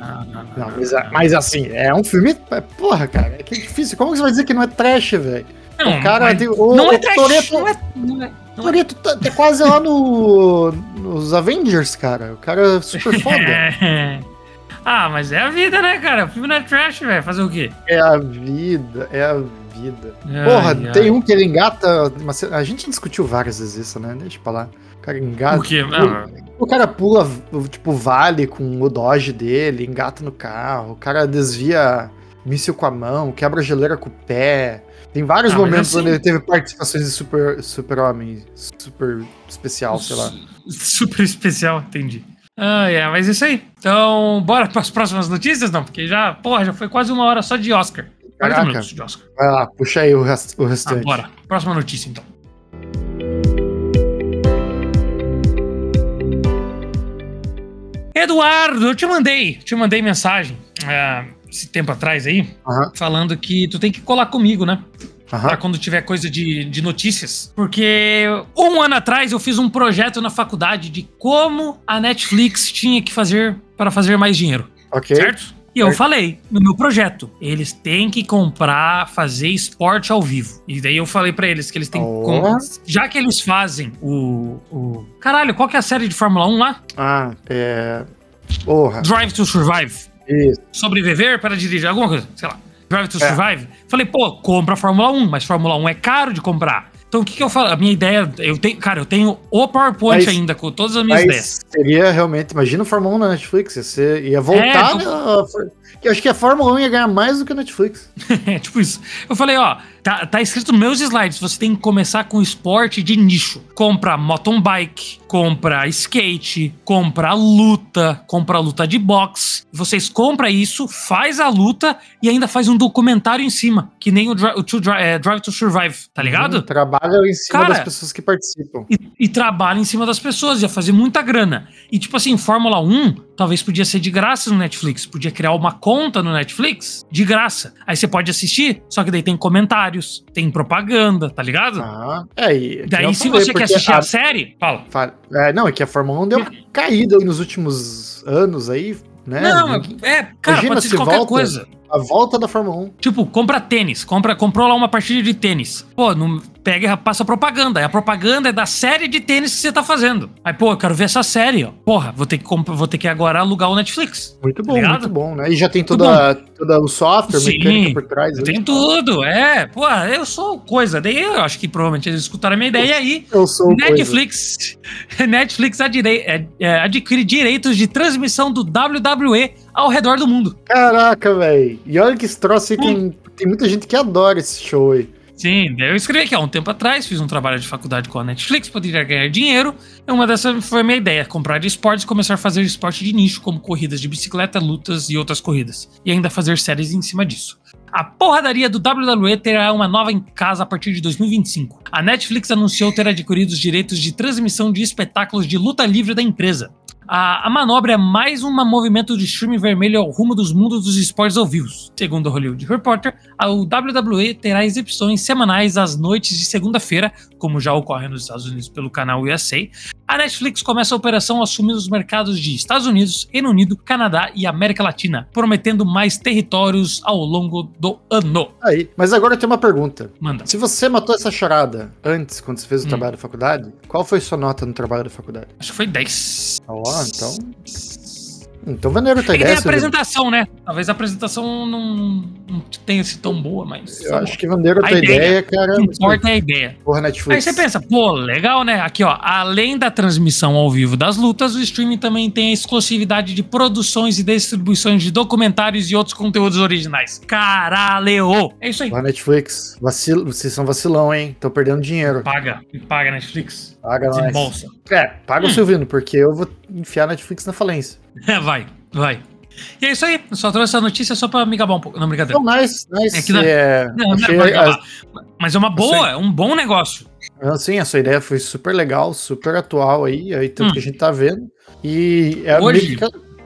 Não, não, Não, mas, mas assim, é um filme... é- Porra, cara, é que é difícil. Como que você vai dizer que não é trash, velho? Não, o cara tem- o- não é o trash. Toretto- Não é, não é, O não. Toretto tá, tá quase lá no, nos Avengers, cara. O cara é super foda. É. Ah, mas é a vida, né, cara? O filme não é trash, velho. Fazer o quê? É a vida, é a vida. Ai, Porra, ai. tem um que ele engata. A gente discutiu várias vezes isso, né? Deixa pra lá. O cara engata. O quê? Ah, O cara pula, tipo, vale com o Dodge dele, engata no carro. O cara desvia míssil com a mão, quebra a geleira com o pé. Tem vários Ah, momentos assim- onde ele teve participações de super, super homem, super especial, sei lá. Super especial, entendi. Ah, é, mas isso aí. Então, bora para as próximas notícias, não? Porque já, porra, já foi quase uma hora só de Oscar. 40 Caraca. minutos de Oscar. Vai lá, puxa aí o, rest, o Ah, restante. bora. Próxima notícia, então. Eduardo, eu te mandei, te mandei mensagem ah, esse tempo atrás aí, Aham, falando que tu tem que colar comigo, né? Pra aham. quando tiver coisa de, de notícias. Porque um ano atrás eu fiz um projeto na faculdade de como a Netflix tinha que fazer para fazer mais dinheiro, Ok. certo? E eu falei no meu projeto, eles têm que comprar, fazer esporte ao vivo. E daí eu falei pra eles que eles têm que Ó. com- já que eles fazem o, o caralho, qual que é a série de Fórmula 1 lá? Ah, é. Porra. Drive to Survive. Isso. Sobreviver para dirigir alguma coisa, sei lá. Drive to É. Survive. Falei, pô, compra a Fórmula 1, mas Fórmula 1 é caro de comprar. Então o que que eu falo? A minha ideia, eu tenho, cara, eu tenho o PowerPoint Mas- ainda com todas as minhas ideias. Seria realmente. Imagina o Fórmula 1 na Netflix. Ser, ia voltar. É, na- que eu acho que a Fórmula 1 ia ganhar mais do que a Netflix. É, tipo isso. Eu falei, ó, tá, tá escrito nos meus slides, você tem que começar com esporte de nicho. Compra mountain bike, compra skate, compra luta, compra luta de boxe. Vocês compram isso, faz a luta e ainda faz um documentário em cima, que nem o, Dri- o to Dri- é, Drive to Survive, tá ligado? Hum, Trabalha em cima Cara, das pessoas que participam. e, e trabalha em cima das pessoas, ia fazer muita grana. E tipo assim, Fórmula 1 talvez podia ser de graça no Netflix, podia criar uma conta no Netflix de graça. Aí você pode assistir, só que daí tem comentários, tem propaganda, tá ligado? Ah, é, e, eu daí se falei, você quer assistir a... a- série, fala. fa- é, não, é que a Fórmula 1 deu uma caída aí nos últimos anos aí, né? Não, é, cara, Imagina pode ser qualquer volta. coisa. A volta da Fórmula 1. Tipo, compra tênis, compra, comprou lá uma partida de tênis. Pô, não, pega e passa propaganda. A propaganda é da série de tênis que você tá fazendo. Aí, pô, eu quero ver essa série, ó. Porra, vou ter que, vou ter que agora alugar o Netflix. Muito bom, Ligado? muito bom, né? E já tem toda, toda o software, Sim, mecânica por trás. Tem ali. tudo, é. Pô, eu sou coisa. Daí eu acho que provavelmente eles escutaram a minha ideia e aí. Eu sou o coisa. Netflix, Netflix adire- é, é, adquire direitos de transmissão do WWE ao redor do mundo. Caraca, velho. E olha que esse troço aí tem, tem muita gente que adora esse show aí. Sim, eu escrevi aqui, há um tempo atrás, fiz um trabalho de faculdade com a Netflix, poderia ganhar dinheiro. E uma dessas foi a minha ideia, comprar esportes e começar a fazer esporte de nicho, como corridas de bicicleta, lutas e outras corridas. E ainda fazer séries em cima disso. A porradaria do WWE terá uma nova em casa a partir de 2025. A Netflix anunciou ter adquirido os direitos de transmissão de espetáculos de luta livre da empresa. A, a, manobra é mais um movimento de streaming vermelho ao rumo dos mundos dos esportes ao vivo. Segundo o Hollywood Reporter, a WWE terá exibições semanais às noites de segunda-feira, como já ocorre nos Estados Unidos pelo canal USA. A Netflix começa a operação assumindo os mercados de Estados Unidos, Reino Unido, Canadá e América Latina, prometendo mais territórios ao longo do ano. Aí, mas agora tem uma pergunta. Manda. Se você matou essa charada antes, quando você fez o hum. trabalho da faculdade, qual foi sua nota no trabalho da faculdade? Acho que foi 10. Ó, oh, então. Então vendendo tua ideia. Tem a apresentação, né? Talvez a apresentação não, não tenha sido tão boa, mas. Eu acho que a tua ideia, ideia, cara. O que importa é a ideia. Porra, Netflix. Aí você pensa, pô, legal, né? Aqui, ó. Além da transmissão ao vivo das lutas, o streaming também tem a exclusividade de produções e distribuições de documentários e outros conteúdos originais. Caralho! É isso aí. Porra, Netflix. Vacilo, vocês são vacilão, hein? Tô perdendo dinheiro. Paga. Me paga, Netflix. Paga nós. Bolsa. É, paga hum. o Silvino, porque eu vou enfiar a Netflix na falência. É, vai, vai. E é isso aí. Só trouxe essa notícia só pra me gabar um pouco. Não, brincadeira. Não, nice, nice. É que não, é, não, não é. Mas é uma boa, é um bom negócio. Sim, a sua ideia foi super legal, super atual aí, aí tanto hum. que a gente tá vendo. E é Hoje,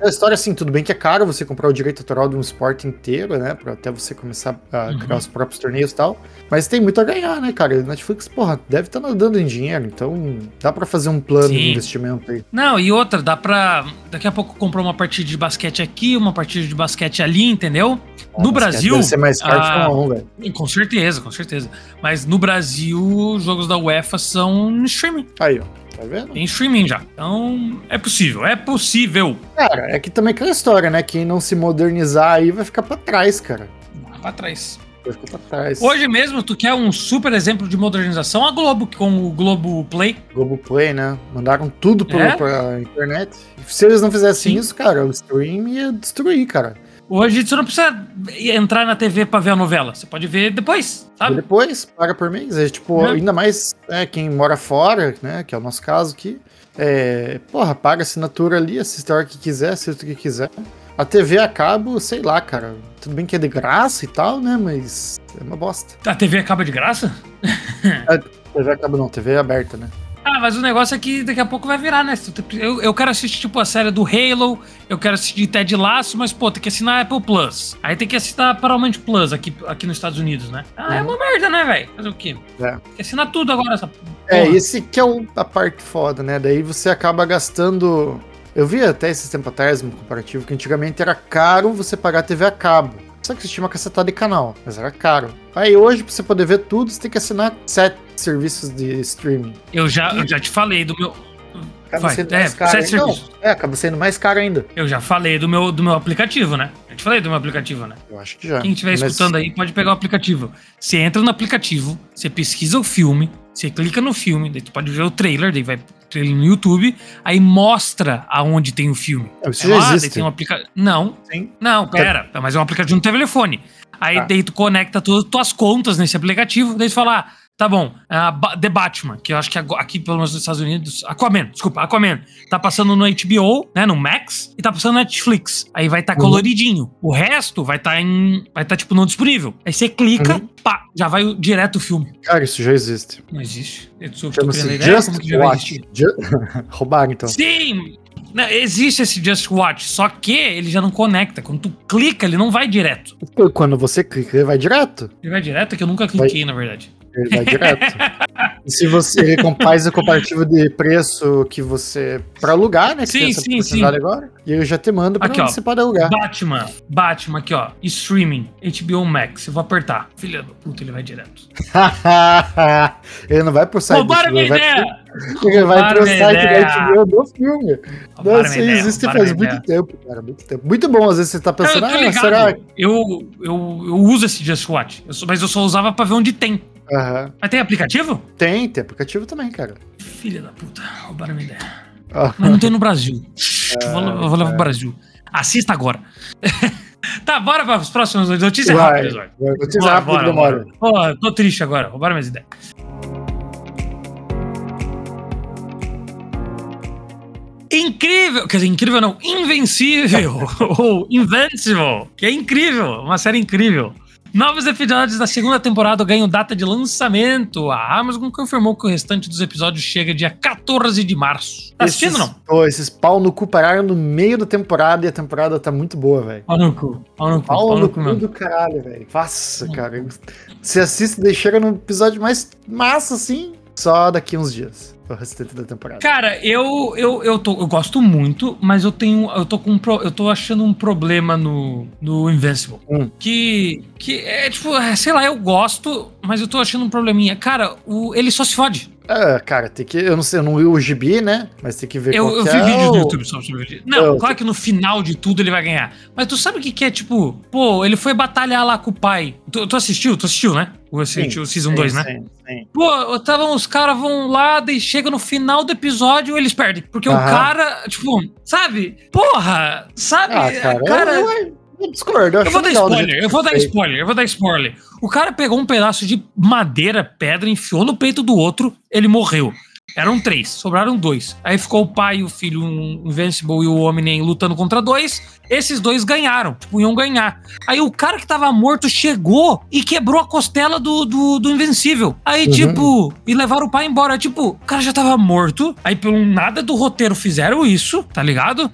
a história, assim, tudo bem que é caro você comprar o direito autoral de um esporte inteiro, né? Pra até você começar a uhum. criar os próprios torneios e tal. Mas tem muito a ganhar, né, cara? Netflix, porra, deve estar tá nadando em dinheiro, então dá para fazer um plano Sim. de investimento aí. Não, e outra, dá pra. Daqui a pouco comprar uma partida de basquete aqui, uma partida de basquete ali, entendeu? Ah, no Brasil. Deve ser mais caro ah, que velho. Com certeza, com certeza. Mas no Brasil, os jogos da UEFA são no streaming. Aí, ó. Tá vendo? Tem streaming já. Então, é possível, é possível. Cara, é que também aquela história, né? Quem não se modernizar aí vai ficar pra trás, cara. Vai pra trás. Vai ficar pra trás. Hoje mesmo, tu quer um super exemplo de modernização? A Globo com o Globo Play. Globo Play, né? Mandaram tudo pro, é? pra internet. Se eles não fizessem Sim. isso, cara, o stream ia destruir, cara. Hoje você não precisa entrar na TV pra ver a novela. Você pode ver depois, sabe? Depois, paga por mês. É, tipo, é. ainda mais é, quem mora fora, né? Que é o nosso caso aqui. É, porra, paga assinatura ali, assiste a hora que quiser, assiste o que quiser. A TV a cabo, sei lá, cara. Tudo bem que é de graça e tal, né? Mas é uma bosta. A TV acaba de graça? a TV acaba não, TV é aberta, né? Ah, mas o negócio é que daqui a pouco vai virar, né? Eu, eu quero assistir, tipo, a série do Halo, eu quero assistir Ted Laço, mas, pô, tem que assinar Apple Plus. Aí tem que assinar Paramount Plus aqui, aqui nos Estados Unidos, né? Ah, uhum. é uma merda, né, velho? Fazer o quê? É. Tem que assinar tudo agora, essa É, esse que é o, a parte foda, né? Daí você acaba gastando... Eu vi até esses tempos atrás um comparativo que antigamente era caro você pagar TV a cabo. Só que existia uma cacetada de canal, mas era caro. Aí hoje, pra você poder ver tudo, você tem que assinar sete serviços de streaming. Eu já, eu já te falei do meu. Acaba Vai, sendo é, mais caro. Não, é, acaba sendo mais caro ainda. Eu já falei do meu, do meu aplicativo, né? Eu te falei do meu aplicativo, né? Eu acho que já. Quem estiver mas... escutando aí pode pegar o aplicativo. Você entra no aplicativo, você pesquisa o filme, você clica no filme, daí tu pode ver o trailer, daí vai trailer no YouTube, aí mostra aonde tem o filme. Isso é, já existe. tem um aplica... Não. Sim. Não, pera. Mas é um aplicativo no telefone. Aí ah. daí tu conecta todas as tuas contas nesse aplicativo, daí tu fala, ah, Tá bom. Uh, The Batman, que eu acho que aqui, pelo menos nos Estados Unidos. Aquaman, desculpa, Aquaman. Tá passando no HBO, né? No Max, e tá passando no Netflix. Aí vai estar tá uhum. coloridinho. O resto vai estar tá em. Vai estar, tá, tipo, não disponível. Aí você clica, uhum. pá, já vai direto o filme. Cara, isso já existe. Não existe. Chama-se Just Watch. Just... Roubaram, então. Sim! Não, existe esse Just Watch, só que ele já não conecta. Quando tu clica, ele não vai direto. Quando você clica, ele vai direto? Ele vai direto, é que eu nunca cliquei, vai... na verdade. Ele vai direto. e se você ele faz o comparativo de preço que você. para alugar, né? sim, sim, sim. agora. E eu já te mando pra aqui, onde ó, você pode alugar. Batman, Batman aqui, ó. Streaming, HBO Max. Eu vou apertar. Filha da puta, ele vai direto. ele não vai pro site. Roubaram minha ideia! Ele vai pro site da HBO do filme. Nossa, isso existe faz muito tempo, cara. Muito tempo. Muito bom, às vezes você tá pensando, eu, ah, será? Eu, eu, eu uso esse Just Watch, mas eu só usava pra ver onde tem. Uhum. Mas tem aplicativo? Tem, tem aplicativo também, cara. Filha da puta, roubaram minha ideia. Mas não tem no Brasil. É, vou, vou levar é. pro Brasil. Assista agora. Tá, bora para as próximas notícias Vai, rápidas. vai. vai, Notícia Bora, rápida que bora, demora. bora. Tô triste agora. Roubaram minhas ideias. Incrível, quer dizer, incrível não, invencível, ou invincible, que é incrível, uma série incrível. Novos episódios da segunda temporada ganham data de lançamento. A Amazon confirmou que o restante dos episódios chega dia 14 de março. Tá assistindo ou não? Pô, esses pau no cu pararam no meio da temporada e a temporada tá muito boa, velho. Pau no cu, pau no cu, Pau pau no no cu cu do caralho, velho. Nossa, cara. Você assiste e chega no episódio mais massa, assim, só daqui uns dias. O restante da temporada. Cara, eu, eu, eu, tô, eu gosto muito, mas eu tenho. Eu tô com um pro- eu tô achando um problema no, no Invincible. Hum. Que. Que é tipo, é, sei lá, eu gosto, mas eu tô achando um probleminha. Cara, o, ele só se fode. É, cara, tem que. Eu não sei, eu não vi o gibi, né? Mas tem que ver Eu, qual eu vi é vídeos no YouTube sobre isso. Não, Eu- claro que no final de tudo ele vai ganhar. Mas tu sabe o que, que é, tipo, pô, ele foi batalhar lá com o pai. Tu, tu assistiu? Tu assistiu, né? O, assistiu, o Season sim, 2, né? Sim, sim. Pô, os caras vão lá, daí chega no final do episódio, eles perdem. Porque o cara, tipo, sabe? Porra, sabe? Ah, cara, cara eu, eu, eu discordo. eu acho vou dar do spoiler, jeito eu vou dar spoiler, eu vou dar spoiler. O cara pegou um pedaço de madeira, pedra, enfiou no peito do outro, ele morreu. Eram três, sobraram dois. Aí ficou o pai e o filho, um Invincible e o Omni lutando contra dois. Esses dois ganharam, tipo, iam ganhar. Aí o cara que tava morto chegou e quebrou a costela do, do, do Invencível. Aí, Uhum. tipo, e levaram o pai embora. Tipo, o cara já tava morto. Aí, pelo nada do roteiro, fizeram isso, tá ligado?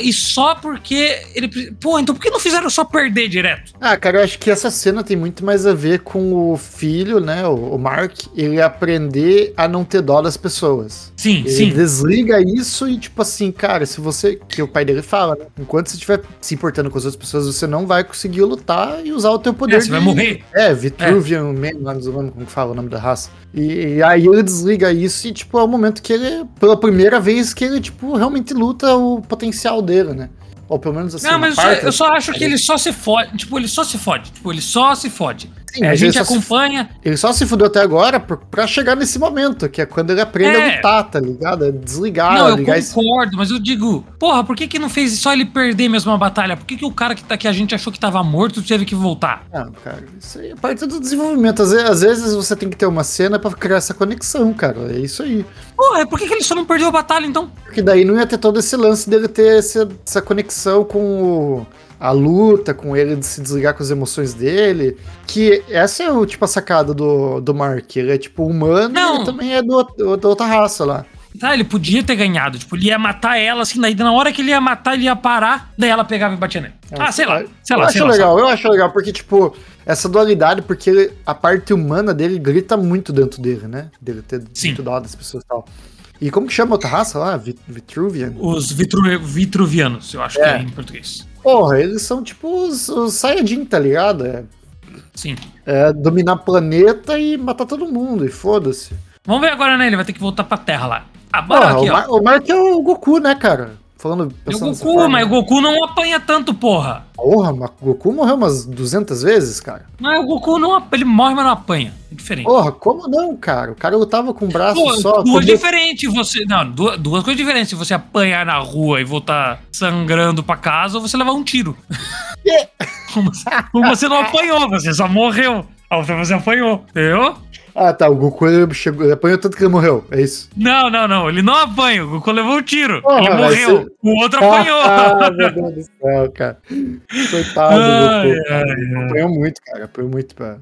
E só porque ele. Pô, então por que não fizeram só perder direto? Ah, cara, eu acho que essa cena tem muito mais a ver com o filho, né? O, o Mark, ele aprender a não ter dó das pessoas. Sim, Ele sim. desliga isso e, tipo assim, cara, se você. Que o pai dele fala, né? Enquanto você se importando com as outras pessoas, você não vai conseguir lutar e usar o teu poder. É, você vai morrer. É, Vitruvian Man, não lembro como que fala o nome da raça. E, e aí ele desliga isso e, tipo, é o momento que ele, pela primeira vez, que ele, tipo, realmente luta o potencial dele, né? Ou pelo menos assim. Não, mas eu só, eu só acho que ele só se fode. Tipo, ele só se fode. Tipo, ele só se fode. Sim, É, a gente só se acompanha. Ele só se fudeu até agora pra chegar nesse momento, que é quando ele aprende É. a lutar, tá ligado? É desligar, não, eu ligar esse... concordo, mas eu digo, porra, por que que não fez só ele perder mesmo a batalha? Por que que o cara que, tá, que a gente achou que tava morto teve que voltar? Não, cara, isso aí é parte do desenvolvimento. Às vezes, às vezes você tem que ter uma cena pra criar essa conexão, cara. É isso aí. Porra, por que que ele só não perdeu a batalha então? Porque daí não ia ter todo esse lance dele ter essa, essa conexão com o- a luta, com ele de se desligar com as emoções dele. Que essa é o tipo a sacada do, do Mark. Ele é tipo humano e Não. ele também é do, do- da outra raça lá. Tá, ele podia ter ganhado. Tipo, ele ia matar ela, assim, daí na hora que ele ia matar, ele ia parar, daí ela pegava e batia nele. ah, sei lá. Sei eu lá, acho sei lá. legal, eu acho legal, porque, tipo, essa dualidade, porque ele- a parte humana dele grita muito dentro dele, né? Dele ter Sim. muito dó das pessoas e tal. E como que chama a outra raça lá? Vit- Vitruvian? Os vitru, vitruvianos, eu acho É. que é em português. Porra, eles são tipo os, os Saiyajin, tá ligado? É, Sim. é dominar planeta e matar todo mundo, e foda-se. Vamos ver agora, né? Ele vai ter que voltar pra terra lá. Ah, bora Porra, aqui, o, ó. Mar, o Mark é o Goku, né, cara? Falando, o Goku, mas o Goku não apanha tanto, porra. Porra, mas o Goku morreu umas 200 vezes, cara. Mas o Goku não ele morre, mas não apanha. É diferente. Porra, como não, cara? O cara lutava com o braço Pô, só. duas comia- diferentes. Você, não, duas, duas coisas diferentes. Se você apanhar na rua e voltar sangrando pra casa, ou você levar um tiro. Como como você não apanhou, você só morreu. A outra você apanhou, entendeu? Ah, tá. O Goku ele chegou, ele apanhou tanto que ele morreu. É isso. Não, não, não. Ele não apanha. O Goku levou um tiro. Porra, ele morreu. ser- O outro apanhou. Ah, meu Deus do céu, cara. Coitado Ai, Goku. ai, ai. Apanhou muito, cara. Apanhou muito pra,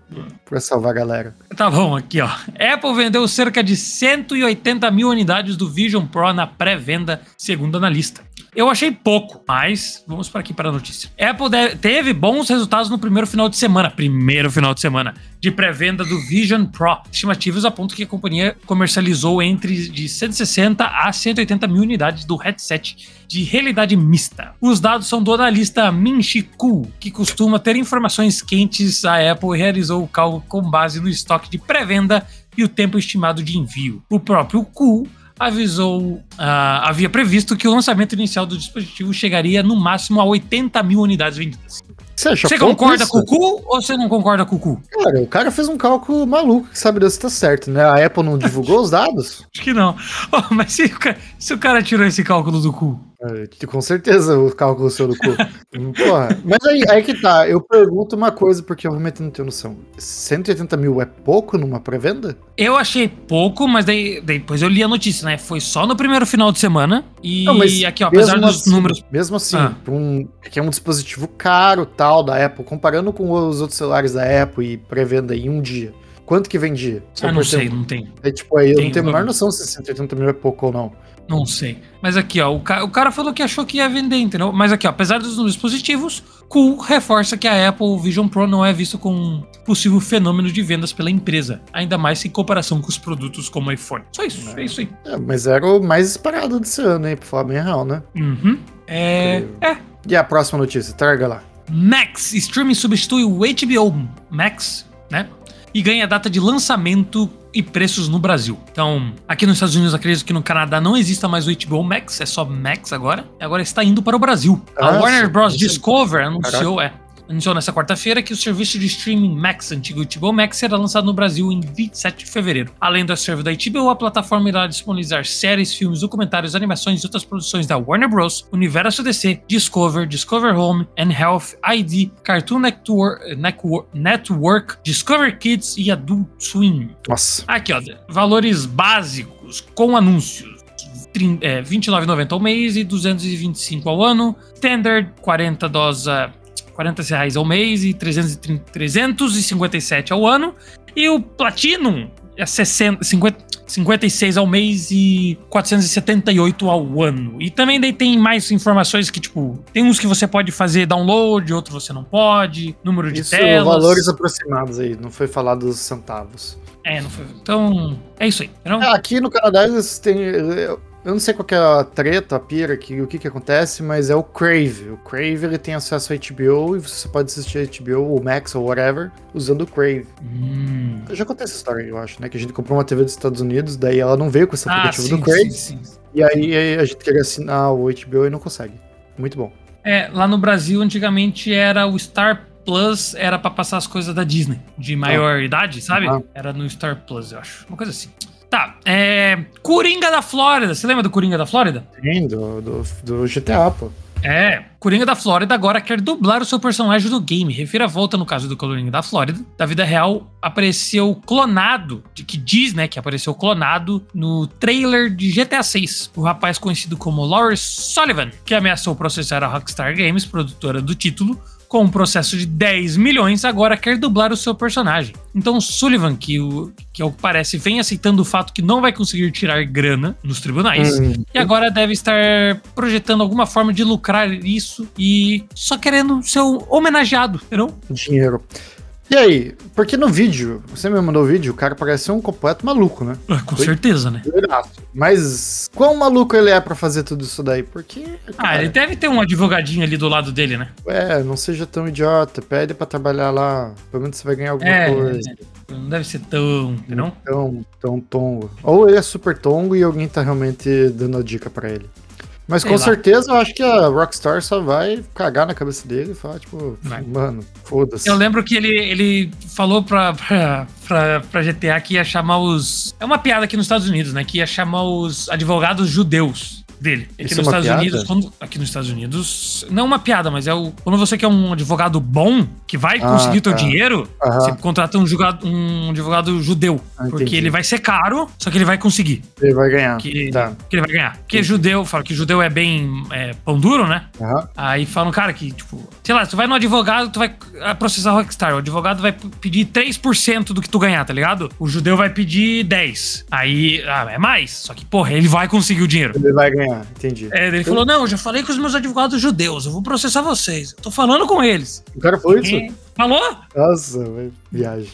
pra salvar a galera. Tá bom, aqui ó. Apple vendeu cerca de 180 mil unidades do Vision Pro na pré-venda, segundo analista. Eu achei pouco, mas vamos para aqui para a notícia. Apple teve bons resultados no primeiro final de semana, primeiro final de semana, de pré-venda do Vision Pro. Estimativas apontam que a companhia comercializou entre de 160 a 180 mil unidades do headset de realidade mista. Os dados são do analista Min que costuma ter informações quentes. A Apple realizou o cálculo com base no estoque de pré-venda e o tempo estimado de envio. O próprio Kuo avisou, ah, havia previsto que o lançamento inicial do dispositivo chegaria no máximo a 80 mil unidades vendidas. Você acha Você concorda isso? com o Kuo ou você não concorda com o Kuo? Cara, o cara fez um cálculo maluco, que sabe Deus se tá certo, né? A Apple não divulgou os dados? Acho que não. Oh, mas se o, cara, se o cara tirou esse cálculo do Kuo? É, com certeza o cálculo seu do cu. Porra, mas aí, aí que tá, eu pergunto uma coisa porque eu realmente não tenho noção. 180 mil é pouco numa pré-venda? Eu achei pouco, mas daí, depois eu li a notícia, né? Foi só no primeiro final de semana. E Não, aqui, ó, apesar dos assim, números. Mesmo assim, Ah. um, que é um dispositivo caro tal da Apple, comparando com os outros celulares da Apple e pré-venda em um dia. Quanto que vendia? Só Ah, não sei, não tem. É, tipo, aí eu Tem, não tenho a menor noção se 180 mil é pouco ou não. Não sei. Mas aqui, ó, o, ca- o cara falou que achou que ia vender, entendeu? Mas aqui, ó, apesar dos números positivos, Cool reforça que a Apple Vision Pro não é visto como um possível fenômeno de vendas pela empresa, ainda mais em comparação com os produtos como o iPhone. Só isso, é isso aí. É, mas era o mais esperado desse ano, hein? Pra falar bem real, né? Uhum. É, é. E a próxima notícia? Traga lá. Max Streaming substitui o HBO Max, né? E ganha data de lançamento e preços no Brasil. Então, aqui nos Estados Unidos, acredito que no Canadá não exista mais o HBO Max, é só Max agora. Agora está indo para o Brasil. a Ah, Warner. Bros. Discover anunciou, é, anunciou nessa quarta-feira que o serviço de streaming Max, antigo HBO Max, será lançado no Brasil em 27 de fevereiro. Além do servo da HBO, a plataforma irá disponibilizar séries, filmes, documentários, animações e outras produções da Warner Bros., Universo DC, Discover, Discover Home and Health, ID, Cartoon Network, Network, Discover Kids e Adult Swim. Nossa. Aqui, ó, valores básicos com anúncios. trin- É, R$29,90 ao mês e 225 ao ano. Standard, 40 dosa, 40 reais ao mês e 330, 357 ao ano. E o Platinum é 60, 50, 56 ao mês e 478 ao ano. E também daí tem mais informações que, tipo, tem uns que você pode fazer download, outros você não pode, número de Isso, telas. valores aproximados aí, não foi falado dos centavos. É, não foi. Então, é isso aí. Entendeu? É, aqui no Canadá eles têm. Eu não sei qual é a treta, a pira, que, o que que acontece, mas é o Crave. O Crave ele tem acesso a HBO e você pode assistir a HBO ou Max ou whatever usando o Crave. Hum. Eu já contei essa história, eu acho, né? Que a gente comprou uma TV dos Estados Unidos, daí ela não veio com esse Ah, aplicativo sim, do Crave. sim, sim. E aí, a gente queria assinar o HBO e não consegue. Muito bom. É, lá no Brasil, antigamente era o Star Plus, era pra passar as coisas da Disney, de maior idade, sabe? Ah. Era no Star Plus, eu acho. Uma coisa assim. Tá, é. Coringa da Flórida. Você lembra do Coringa da Flórida? Sim, do, do, do GTA, pô. É, Coringa da Flórida agora quer dublar o seu personagem no game. Refira a volta no caso do Coringa da Flórida. Da vida real, apareceu clonado, de que diz, né, que apareceu clonado no trailer de GTA 6. O rapaz conhecido como Lawrence Sullivan, que ameaçou processar a Rockstar Games, produtora do título, com um processo de 10 milhões, agora quer dublar o seu personagem. Então Sullivan, que, o, que ao que parece vem aceitando o fato que não vai conseguir tirar grana nos tribunais, Hum, e agora deve estar projetando alguma forma de lucrar isso e só querendo ser homenageado, entendeu? dinheiro. E aí, porque no vídeo, você me mandou o vídeo, o cara parece um completo maluco, né? Ah, Com Oi? certeza, né? Doidaço. Mas quão maluco ele é pra fazer tudo isso daí? Porque. Ah, cara, ele deve ter um advogadinho ali do lado dele, né? É, não seja tão idiota, pede pra trabalhar lá. Pelo menos você vai ganhar alguma É, coisa. Não deve ser tão, entendeu? Tão, tão tongo. Ou ele é super tongo e alguém tá realmente dando a dica pra ele. Mas Sei com lá. certeza eu acho que a Rockstar só vai cagar na cabeça dele e falar, tipo, Vai. mano, foda-se. Eu lembro que ele, ele falou pra, pra, pra, pra GTA que ia chamar os. É uma piada aqui nos Estados Unidos, né? Que ia chamar os advogados judeus dele. Aqui Isso nos é Estados piada? Unidos, quando, aqui nos Estados Unidos, não é uma piada, mas é o quando você quer um advogado bom que vai Ah, conseguir teu tá. dinheiro, Aham. você contrata um, jugado, um advogado judeu, Ah, porque entendi. ele vai ser caro, só que ele vai conseguir, Ele vai ganhar. que, Tá. que ele vai ganhar. Porque Entendi. judeu, fala que judeu é bem é, pão duro, né? Aham. Aí falam, cara, que, tipo, sei lá, tu vai no advogado, tu vai ah, processar o Rockstar. O advogado vai pedir 3% do que tu ganhar, tá ligado? O judeu vai pedir 10. Aí, ah, é mais. Só que, porra, ele vai conseguir o dinheiro. Ele vai ganhar, entendi. É, ele falou: não, eu já falei com os meus advogados judeus, eu vou processar vocês. Eu tô falando com eles. O cara falou isso? É. Falou? Nossa, viagem.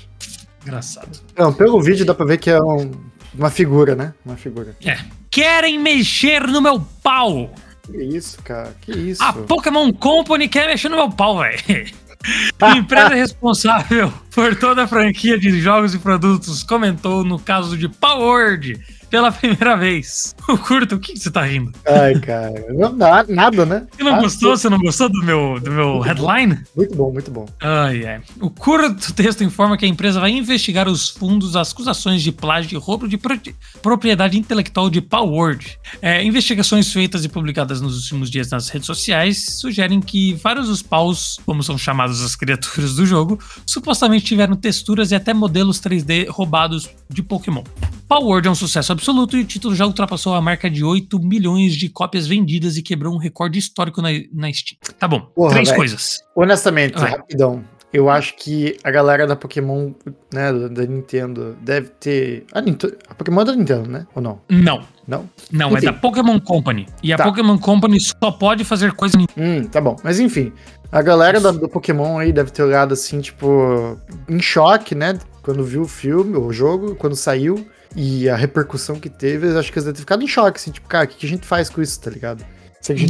Engraçado. Não, pelo vídeo dá pra ver que é um- uma figura, né? Uma figura. É. Querem mexer no meu pau. Que isso, cara? Que isso? A Pokémon Company quer mexer no meu pau, velho. Empresa responsável por toda a franquia de jogos e produtos comentou no caso de Power Word pela primeira vez. O curto, o que, que você tá rindo? Ai, cara. Não nada, né? Você não Ah, gostou? Você não gostou do meu, do meu headline? Muito bom, muito bom. Ai, ai. O curto texto informa que a empresa vai investigar os fundos das acusações de plágio e roubo de pro- propriedade intelectual de Palworld. É, investigações feitas e publicadas nos últimos dias nas redes sociais sugerem que vários dos paus, como são chamadas as criaturas do jogo, supostamente tiveram texturas e até modelos 3D roubados de Pokémon. Palworld é um sucesso absoluto e o título já ultrapassou a marca de 8 milhões de cópias vendidas e quebrou um recorde histórico na, na Steam. Tá bom, Porra, três velho. coisas. Honestamente, Vai. rapidão. Eu acho que a galera da Pokémon, né, da, Nintendo, deve ter. A, Nintendo, a Pokémon é da Nintendo, né? Ou não? Não. Não? Não, é Enfim. da Pokémon Company. E a Tá. Pokémon Company só pode fazer coisa. Hum, tá bom. Mas enfim, a galera da- do Pokémon aí deve ter olhado assim, tipo, em choque, né? Quando viu o filme, o jogo, quando saiu, e a repercussão que teve, eu acho que eles devem ter ficado em choque, assim, tipo, cara, o que, que a gente faz com isso, tá ligado?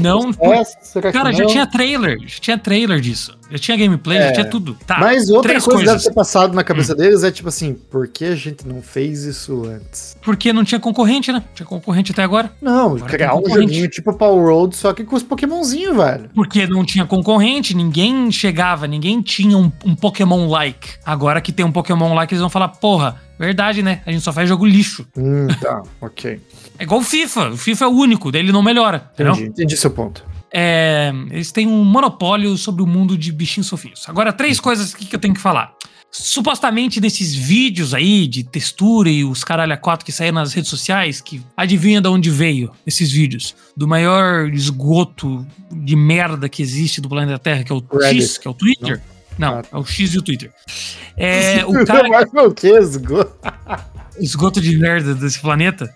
Não, processa? Cara, já não? tinha trailer. Já tinha trailer disso. Já tinha gameplay, já É. tinha tudo. Tá. Mas outra coisa que deve. Hum. ter passado na cabeça deles é tipo assim, por que a gente não fez isso antes? Porque não tinha concorrente, né? Tinha concorrente até agora. Não, Agora criar um joguinho tipo Power Road, só que com os Pokémonzinhos, velho. Porque não tinha concorrente, ninguém chegava, ninguém tinha um, um Pokémon-like. Agora que tem um Pokémon-like, eles vão falar, porra, verdade, né? A gente só faz jogo lixo. Hum, tá, ok. É igual o FIFA. O FIFA é o único, dele não melhora. Entendi, Entendeu? entendi seu ponto. É, eles têm um monopólio sobre o mundo de bichinhos fofinhos. Agora, três coisas que eu tenho que falar. Supostamente nesses vídeos aí de textura e os caralho a quatro que saíram nas redes sociais, que adivinha de onde veio esses vídeos? Do maior esgoto de merda que existe do planeta Terra, que é o Reddit. X, que é o Twitter. Não, Ah. é o X e o Twitter. É, o cara, Mas o que? Esgoto? esgoto de merda desse planeta,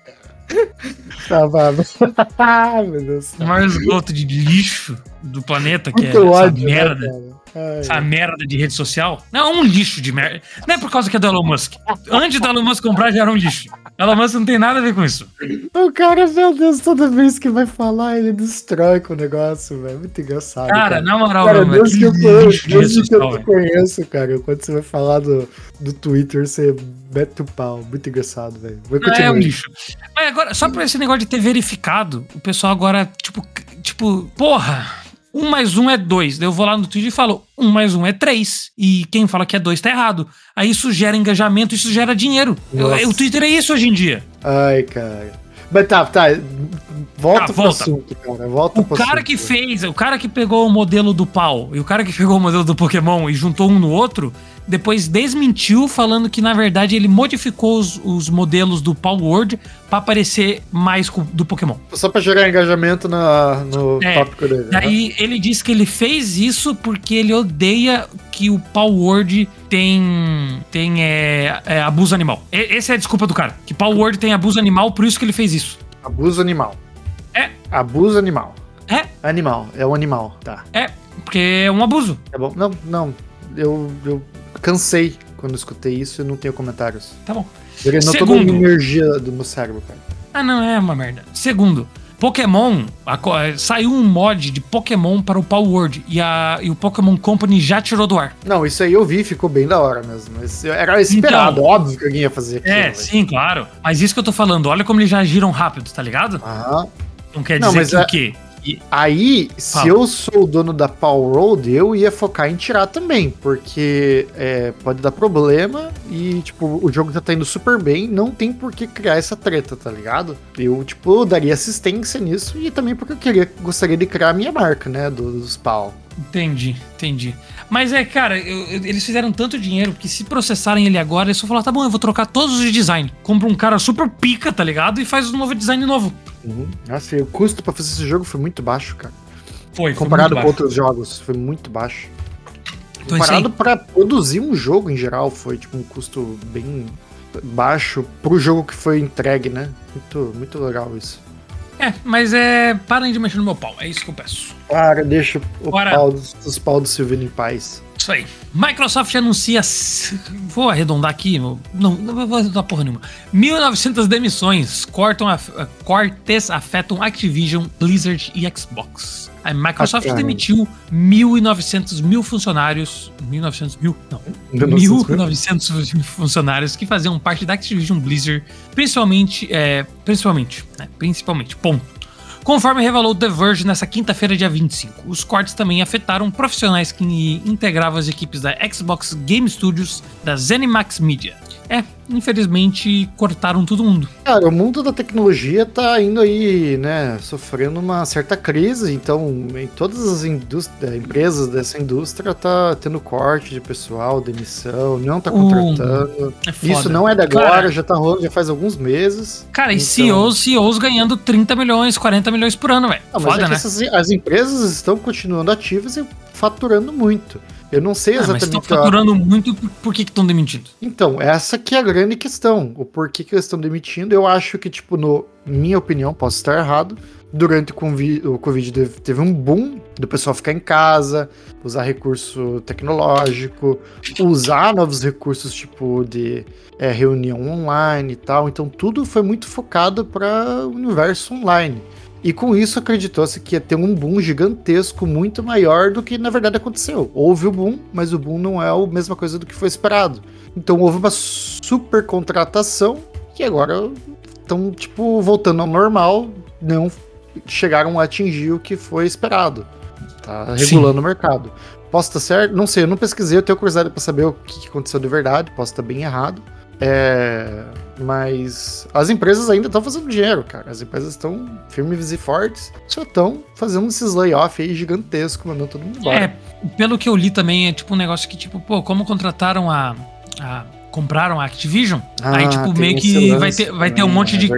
Tá, vai. Ah, meu Deus. o maior esgoto de lixo do planeta, que Muito é essa ódio, né, merda. Ai, essa merda de rede social. Não, é um lixo de merda. Não é por causa que é do Elon Musk. Antes do Elon Musk comprar, já era um lixo. Elon Musk não tem nada a ver com isso. O cara, meu Deus, toda vez que vai falar, ele destrói com o negócio, velho. Muito engraçado. Cara, na moral, Cara, mano, desde que que eu conheço, lixo de rede desde que eu te conheço, cara, quando você vai falar do, do Twitter, você mete o pau. Muito engraçado, velho. É um lixo. Mas agora, só por esse negócio de ter verificado, o pessoal agora, tipo, tipo, porra, um mais um é dois. Eu vou lá no Twitter e falo, um mais um é três. E quem fala que é dois tá errado. Aí isso gera engajamento, isso gera dinheiro. Nossa. O Twitter é isso hoje em dia. Ai, cara. Mas tá, tá. Volta Tá, pro volta. assunto, cara. Volta O pro cara assunto. que fez, o cara que pegou o modelo do pau e o cara que pegou o modelo do Pokémon e juntou um no outro, depois desmentiu falando que na verdade ele modificou os, os modelos do Power Word pra parecer mais do Pokémon. Só pra gerar engajamento na, no É, tópico dele. né? Daí ele disse que ele fez isso porque ele odeia que o Power Word tem, tem é, é, abuso animal. E- essa é a desculpa do cara. Que Power Word tem abuso animal, por isso que ele fez isso. Abuso animal. É. Abuso animal. É, Animal, é um animal, tá. é, porque é um abuso. Tá bom? Não, não. Eu, eu cansei quando escutei isso e não tenho comentários. Tá bom. Drenou toda a Segundo. energia do meu cérebro, cara. Ah, não, é uma merda. Segundo, Pokémon, a eh, saiu um mod de Pokémon para o Power Word e, a, e o Pokémon Company já tirou do ar. Não, isso aí eu vi, ficou bem da hora mesmo. Mas era esperado, Então. óbvio que alguém ia fazer aquilo. É, velho. sim, claro. Mas isso que eu tô falando, olha como eles já agiram rápido, tá ligado? Aham. Não quer Não, dizer mas que é- o quê? E- Aí, se Fala. eu sou o dono da Power Road, eu ia focar em tirar também, porque é, pode dar problema e, tipo, o jogo já tá indo super bem, não tem por que criar essa treta, tá ligado? Eu, tipo, daria assistência nisso e também porque eu queria, gostaria de criar a minha marca, né, dos pau. Entendi, entendi. Mas é, cara, eu- eu- eles fizeram tanto dinheiro que se processarem ele agora, eles só falar, tá bom, eu vou trocar todos os design. Compra um cara super pica, tá ligado? E faz um novo design novo. Uhum. Nossa, e o custo pra fazer esse jogo foi muito baixo, cara. Foi, foi Comparado muito com baixo. outros jogos, foi muito baixo. Então. Comparado pra produzir um jogo em geral, foi tipo um custo bem baixo pro jogo que foi entregue, né? Muito, muito legal isso. É, mas é. Parem de mexer no meu pau, é isso que eu peço. Para, deixa o pau os pau do Silvino em paz. Isso aí. Microsoft anuncia. Vou arredondar aqui. Não, não vou arredondar porra nenhuma. 1.900 demissões cortam a, cortes afetam Activision, Blizzard e Xbox. A Microsoft ah, demitiu 1.900 mil funcionários. 1.900 mil? Não. 1.900 funcionários que faziam parte da Activision Blizzard, principalmente. É, principalmente, né, principalmente, ponto. Conforme revelou The Verge nessa quinta-feira, dia 25, os cortes também afetaram profissionais que integravam as equipes da Xbox Game Studios, da ZeniMax Media. É, infelizmente cortaram todo mundo. Cara, o mundo da tecnologia tá indo aí, né, sofrendo uma certa crise, então em todas as eh, empresas dessa indústria tá tendo corte de pessoal, demissão, não tá contratando. Uh, é Isso não é de agora, cara, já tá rolando, já faz alguns meses. Cara, então... e CEOs, CEOs ganhando 30 milhões, 40 milhões por ano, velho. Foda, é né? Essas, as empresas estão continuando ativas e faturando muito. Eu não sei exatamente. Ah, mas estão faturando a... muito, por que estão demitindo? Então, essa que é a grande questão. O porquê que eles estão demitindo, eu acho que, tipo, no minha opinião, posso estar errado. Durante o Covid, o COVID teve um boom do pessoal ficar em casa, usar recurso tecnológico, usar novos recursos, tipo, de é, reunião online e tal. Então, tudo foi muito focado para o universo online. E com isso acreditou-se que ia ter um boom gigantesco, muito maior do que na verdade aconteceu. Houve o boom, mas o boom não é a mesma coisa do que foi esperado. Então houve uma super contratação e agora estão, tipo, voltando ao normal, não chegaram a atingir o que foi esperado. Tá regulando Sim. o mercado. Posso estar certo? Não sei, eu não pesquisei, eu tenho curiosidade para saber o que aconteceu de verdade, posso estar bem errado. É, mas as empresas ainda estão fazendo dinheiro, cara. As empresas estão firmes e fortes, só estão fazendo esses layoff aí gigantesco, mandando todo mundo embora. É, pelo que eu li também, é tipo um negócio que, tipo, pô, como contrataram a. a compraram a Activision, ah, aí, tipo, meio que vai ter, vai ter um monte é de.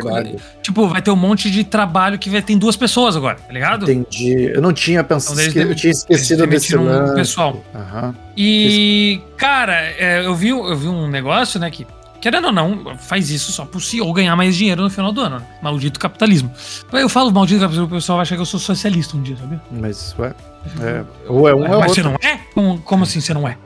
Tipo, vai ter um monte de trabalho que vai ter duas pessoas agora, tá ligado? Entendi. Eu não tinha pensado. Então, eu tinha esquecido desse um pessoal. Uhum. E, cara, é, eu, vi, eu vi um negócio, né, que Querendo ou não, faz isso só pro CEO ganhar mais dinheiro no final do ano. Né? Maldito capitalismo. Eu falo maldito capitalismo, o pessoal vai achar que eu sou socialista um dia, sabe? Mas, ué. É, ou é um, é Mas outro. você não é? Como, como assim você não é?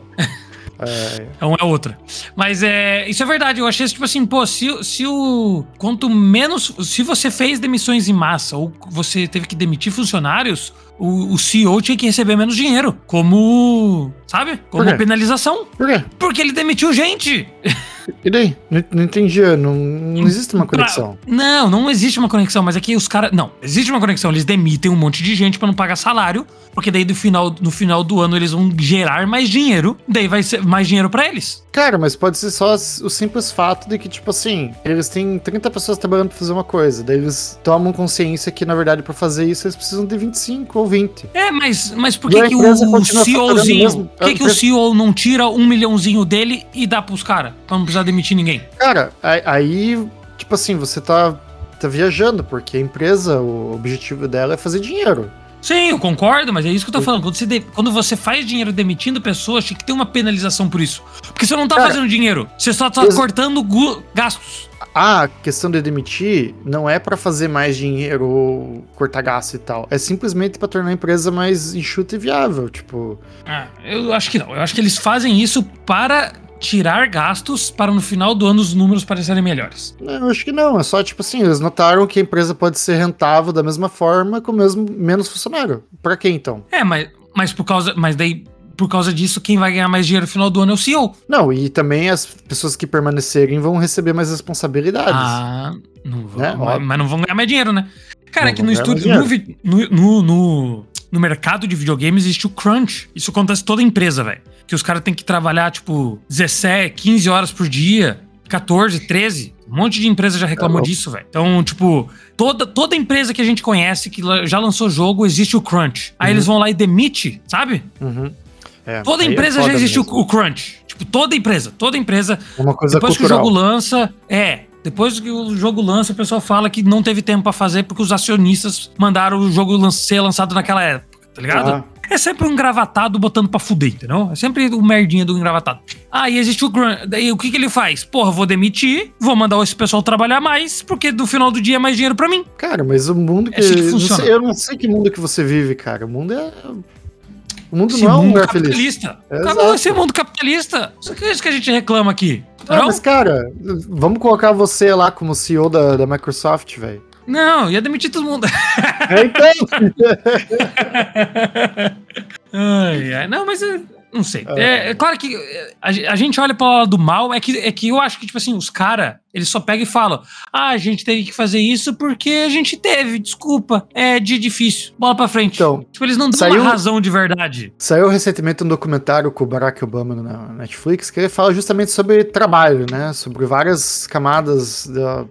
É. é uma é outra. Mas é, isso é verdade. Eu achei tipo assim, pô, se, se o. Quanto menos. Se você fez demissões em massa ou você teve que demitir funcionários, o, o CEO tinha que receber menos dinheiro. Como. Sabe? Como penalização. Por quê? Porque ele demitiu gente. E daí? Não, não entendi. Não, não existe uma conexão. Pra, não, não existe uma conexão, mas aqui os caras. Não, existe uma conexão. Eles demitem um monte de gente para não pagar salário, porque daí no final, no final do ano eles vão gerar mais dinheiro, daí vai ser mais dinheiro para eles. Cara, mas pode ser só o simples fato de que, tipo assim, eles têm 30 pessoas trabalhando pra fazer uma coisa, daí eles tomam consciência que, na verdade, para fazer isso eles precisam de 25 ou 20. É, mas, mas por que, que o CEOzinho. Por que, que o CEO não tira um milhãozinho dele e dá pros caras? Pra não precisar demitir ninguém? Cara, aí, tipo assim, você tá, tá viajando, porque a empresa, o objetivo dela é fazer dinheiro. Sim, eu concordo, mas é isso que eu tô falando. Quando você, de... Quando você faz dinheiro demitindo pessoas, tinha que ter uma penalização por isso. Porque você não tá Cara, fazendo dinheiro, você só tá ex... cortando gastos. A questão de demitir não é para fazer mais dinheiro ou cortar gasto e tal. É simplesmente para tornar a empresa mais enxuta e viável, tipo. Ah, eu acho que não. Eu acho que eles fazem isso para tirar gastos para no final do ano os números parecerem melhores. Eu acho que não, é só tipo assim, eles notaram que a empresa pode ser rentável da mesma forma com mesmo menos funcionário. Para quem então? É, mas, mas por causa, mas daí por causa disso, quem vai ganhar mais dinheiro no final do ano é o CEO. Não, e também as pessoas que permanecerem vão receber mais responsabilidades. Ah, não vão, né? mas, mas, não vão ganhar mais dinheiro, né? Cara, não é que no estúdio, no, no, no, no mercado de videogames existe o crunch. Isso acontece toda empresa, velho que os caras têm que trabalhar, tipo, 17, 15 horas por dia, 14, 13. Um monte de empresa já reclamou é disso, velho. Então, tipo, toda, toda empresa que a gente conhece que já lançou jogo, existe o crunch. Aí uhum. eles vão lá e demite, sabe? Uhum. É, toda é empresa é já existe o, o, crunch. Tipo, toda empresa, toda empresa. Uma coisa Depois cultural. que o jogo lança, é. Depois que o jogo lança, o pessoal fala que não teve tempo para fazer porque os acionistas mandaram o jogo ser lançado naquela época, tá ligado? Ah. É sempre um engravatado botando pra fuder, entendeu? É sempre o merdinha do engravatado. Aí ah, existe o Grant. Daí o que, que ele faz? Porra, vou demitir, vou mandar esse pessoal trabalhar mais, porque no final do dia é mais dinheiro pra mim. Cara, mas o mundo que. É assim que funciona. Eu não sei que mundo que você vive, cara. O mundo é. O mundo Esse não é um lugar feliz. capitalista. Exato. Acabou esse mundo capitalista. Isso que é isso que a gente reclama aqui. Ah, Não, mas, cara, vamos colocar você lá como CEO da, da Microsoft, velho. não, ia demitir todo mundo. É, então. ai, ai, não, mas eu não sei. É, é claro que é, a, ge- a gente olha para lado do mal, é que, é que eu acho que, tipo assim, os caras, eles só pegam e falam: ah, a gente teve que fazer isso porque a gente teve, desculpa, é de difícil. Bola pra frente. Então, tipo, eles não dão saiu- uma razão de verdade. Saiu recentemente um documentário com o Barack Obama na Netflix que ele fala justamente sobre trabalho, né? Sobre várias camadas da,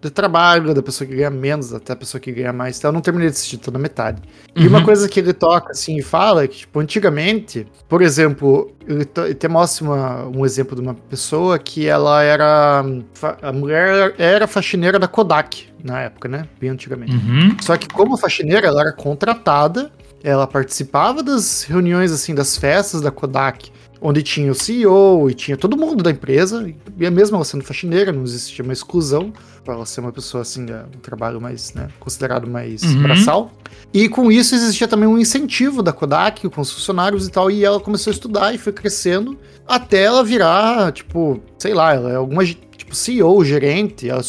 do trabalho, da pessoa que ganha menos até a pessoa que ganha mais. Então, eu não terminei de assistir, tô na metade. E uma Uhum. coisa que ele toca assim e fala é que, tipo, antigamente, por exemplo, ele, até mostra uma- um exemplo de uma pessoa que ela era. fa- A mulher era faxineira da Kodak na época, né? Bem antigamente. Uhum. Só que como faxineira, ela era contratada, ela participava das reuniões, assim, das festas da Kodak, onde tinha o CEO e tinha todo mundo da empresa, e mesmo ela sendo faxineira, não existia uma exclusão para ela ser uma pessoa, assim, é, um trabalho mais, né, considerado mais Uhum. braçal. E com isso existia também um incentivo da Kodak com os funcionários e tal, e ela começou a estudar e foi crescendo até ela virar, tipo, sei lá, ela é alguma, tipo, CEO, gerente, ela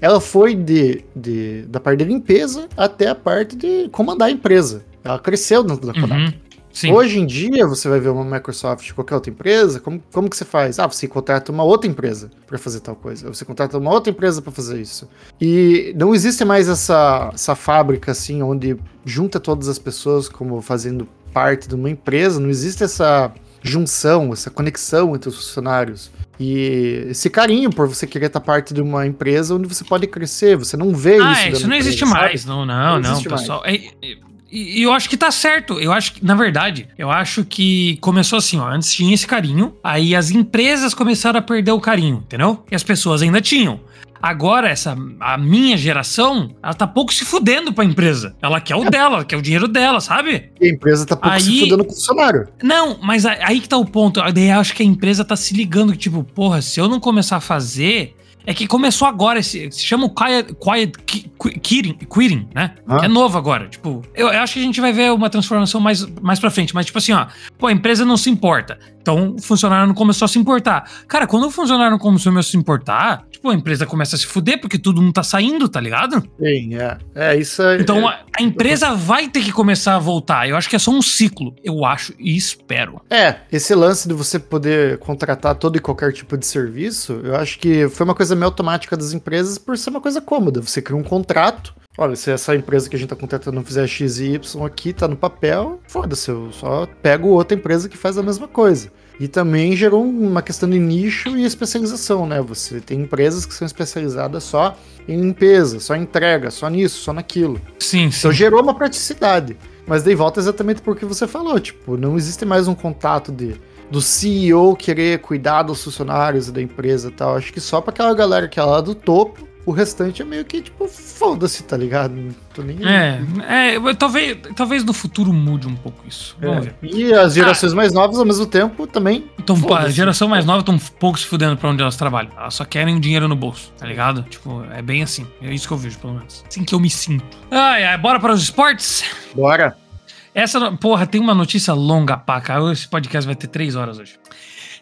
ela foi de, de- da parte de limpeza até a parte de comandar a empresa. Ela cresceu dentro da Kodak. Uhum. Sim. Hoje em dia, você vai ver uma Microsoft, qualquer outra empresa, como, como que você faz? Ah, você contrata uma outra empresa para fazer tal coisa. Você contrata uma outra empresa para fazer isso. E não existe mais essa, essa fábrica, assim, onde junta todas as pessoas como fazendo parte de uma empresa. Não existe essa junção, essa conexão entre os funcionários. E esse carinho por você querer estar parte de uma empresa onde você pode crescer. Você não vê Ah, isso. é, dentro isso não existe empresa, mais. sabe? Não, não, Não não, existe pessoal. É- é- E, e eu acho que tá certo. Eu acho que, na verdade, eu acho que começou assim, ó. Antes tinha esse carinho, aí as empresas começaram a perder o carinho, entendeu? E as pessoas ainda tinham. Agora, essa, a minha geração, ela tá pouco se fudendo pra empresa. Ela quer o dela, ela quer o dinheiro dela, sabe? E a empresa tá pouco se Aí- fudendo com o funcionário. Não, mas aí que tá o ponto. Daí eu acho que a empresa tá se ligando que, tipo, porra, se eu não começar a fazer. É que começou agora, esse, se chama o Quiet, quiet qui- qui- quitting, quitting, né? Que é novo agora. Tipo, eu, eu acho que a gente vai ver uma transformação mais, mais pra frente. Mas, tipo assim, ó, pô, a empresa não se importa. Então o funcionário não começou a se importar. Cara, quando o funcionário não começou a se importar, tipo, a empresa começa a se fuder porque todo mundo tá saindo, tá ligado? Sim, é. É, isso é. Então é, a, a empresa vai ter que começar a voltar. Eu acho que é só um ciclo. Eu acho e espero. é, esse lance de você poder contratar todo e qualquer tipo de serviço, eu acho que foi uma coisa meio automática das empresas por ser uma coisa cômoda. Você cria um contrato. Olha, se essa empresa que a gente tá contratando não fizer X e Y aqui, tá no papel, foda-se, eu só pego outra empresa que faz a mesma coisa. E também gerou uma questão de nicho e especialização, né? Você tem empresas que são especializadas só em limpeza, só em entrega, só nisso, só naquilo. Sim, sim. Então gerou uma praticidade. Mas daí volta exatamente porque você falou, tipo, não existe mais um contato de do CEO querer cuidar dos funcionários da empresa e tal. Acho que só pra aquela galera que é lá do topo, o restante é meio que, tipo, foda-se, tá ligado? Não tô nem. É, é, talvez, talvez no futuro mude um pouco isso. É. E as gerações mais novas, ao mesmo tempo, também. Então, a geração mais nova estão pouco se fudendo pra onde elas trabalham. Elas só querem dinheiro no bolso, tá ligado? Tipo, é bem assim. É isso que eu vejo, pelo menos. Assim que eu me sinto. Ai, ai, bora para os esportes? Bora. Essa, porra, tem uma notícia longa, pá, cara. Esse podcast vai ter três horas hoje.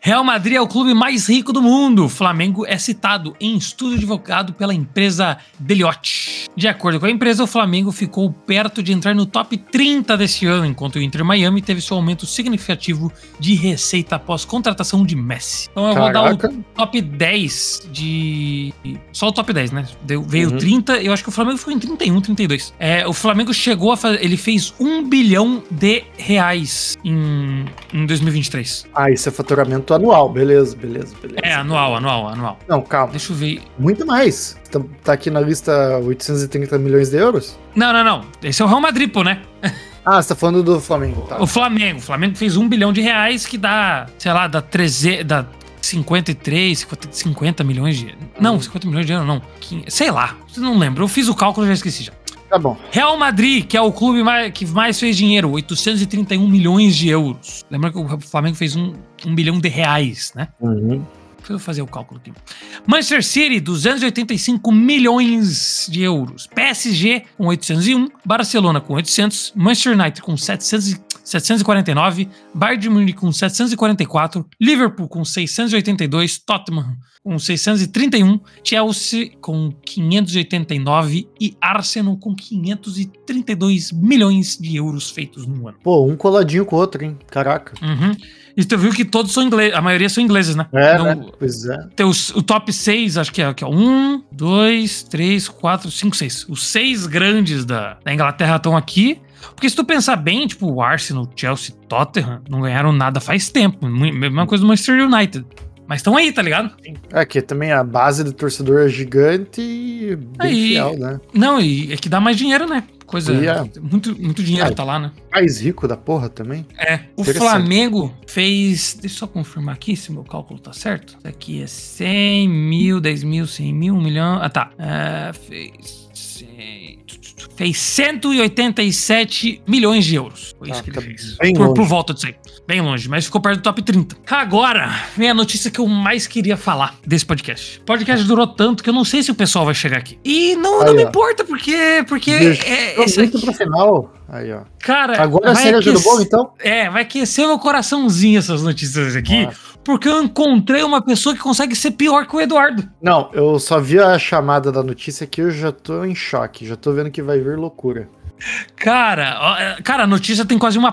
Real Madrid é o clube mais rico do mundo. Flamengo é citado em estudo divulgado pela empresa Deloitte. De acordo com a empresa, o Flamengo ficou perto de entrar no top 30 deste ano, enquanto o Inter Miami teve seu aumento significativo de receita após contratação de Messi. Então eu Caraca. vou dar o top 10 de. Só o top 10, né? Deu- veio Uhum. 30, eu acho que o Flamengo ficou em 31, 32. É, o Flamengo chegou a fazer. Ele fez 1 bilhão de reais em, em 2023. Ah, isso é faturamento anual. Beleza, beleza, beleza. É, anual, anual, anual. Não, calma. Deixa eu ver. Muito mais. Tá, tá aqui na lista 830 milhões de euros? Não, não, não. Esse é o Real Madrid, pô, né? Ah, você tá falando do Flamengo, tá? O Flamengo. O Flamengo fez 1 bilhão de reais, que dá, sei lá, dá 13. Dá 53, 50, 50 milhões de. Não, 50 milhões de euros, não. 15, sei lá. Não lembro. Eu fiz o cálculo e já esqueci já. Tá bom. Real Madrid, que é o clube mais- que mais fez dinheiro, 831 milhões de euros. Lembra que o Flamengo fez um, um bilhão de reais, né? Uhum. Deixa eu fazer o cálculo aqui. Manchester City, 285 milhões de euros. PSG com 801. Barcelona com 800. Manchester United com 700 e- 749, Bayern de Munique com 744, Liverpool com 682, Tottenham com 631, Chelsea com 589 e Arsenal com 532 milhões de euros feitos no ano. Pô, um coladinho com o outro, hein? Caraca. Uhum. E tu viu que todos são ingleses, a maioria são ingleses, né? É, Não- né? Pois é. Tem os- o top 6, acho que é, que é um, dois, três, quatro, cinco, seis. Os seis grandes da, da Inglaterra estão aqui. Porque se tu pensar bem, tipo, o Arsenal, Chelsea, Tottenham não ganharam nada faz tempo. Mesma coisa do Manchester United. Mas estão aí, tá ligado? É que também a base do torcedor é gigante e bem Aí- fiel, né? Não, e é que dá mais dinheiro, né? Coisa. É. Muito, muito dinheiro tá lá, né? Mais rico da porra também. É. O. Flamengo fez. Deixa eu só confirmar aqui se meu cálculo tá certo. Isso aqui é 100 mil, 10 mil, 100 mil, 1 milhão. Ah, tá. É, fez. 100, Fez 187 milhões de euros. Foi Ah, isso que ele tá fez. bem Por, longe. por volta disso aí. Bem longe, mas ficou perto do top 30. Agora, vem a notícia que eu mais queria falar desse podcast. O podcast durou tanto que eu não sei se o pessoal vai chegar aqui. E não, não Aí, me ó. importa, porque. Porque. Deixa É, esse muito aqui, pro final. Aí, ó. cara. Agora é vai cereja do aquecer- bolo, então? é, vai aquecer meu coraçãozinho essas notícias aqui, Nossa. porque eu encontrei uma pessoa que consegue ser pior que o Eduardo. Não, eu só vi a chamada da notícia aqui, eu já tô em choque. Já tô vendo que vai vir loucura. Cara, ó, é, cara, a notícia tem quase uma,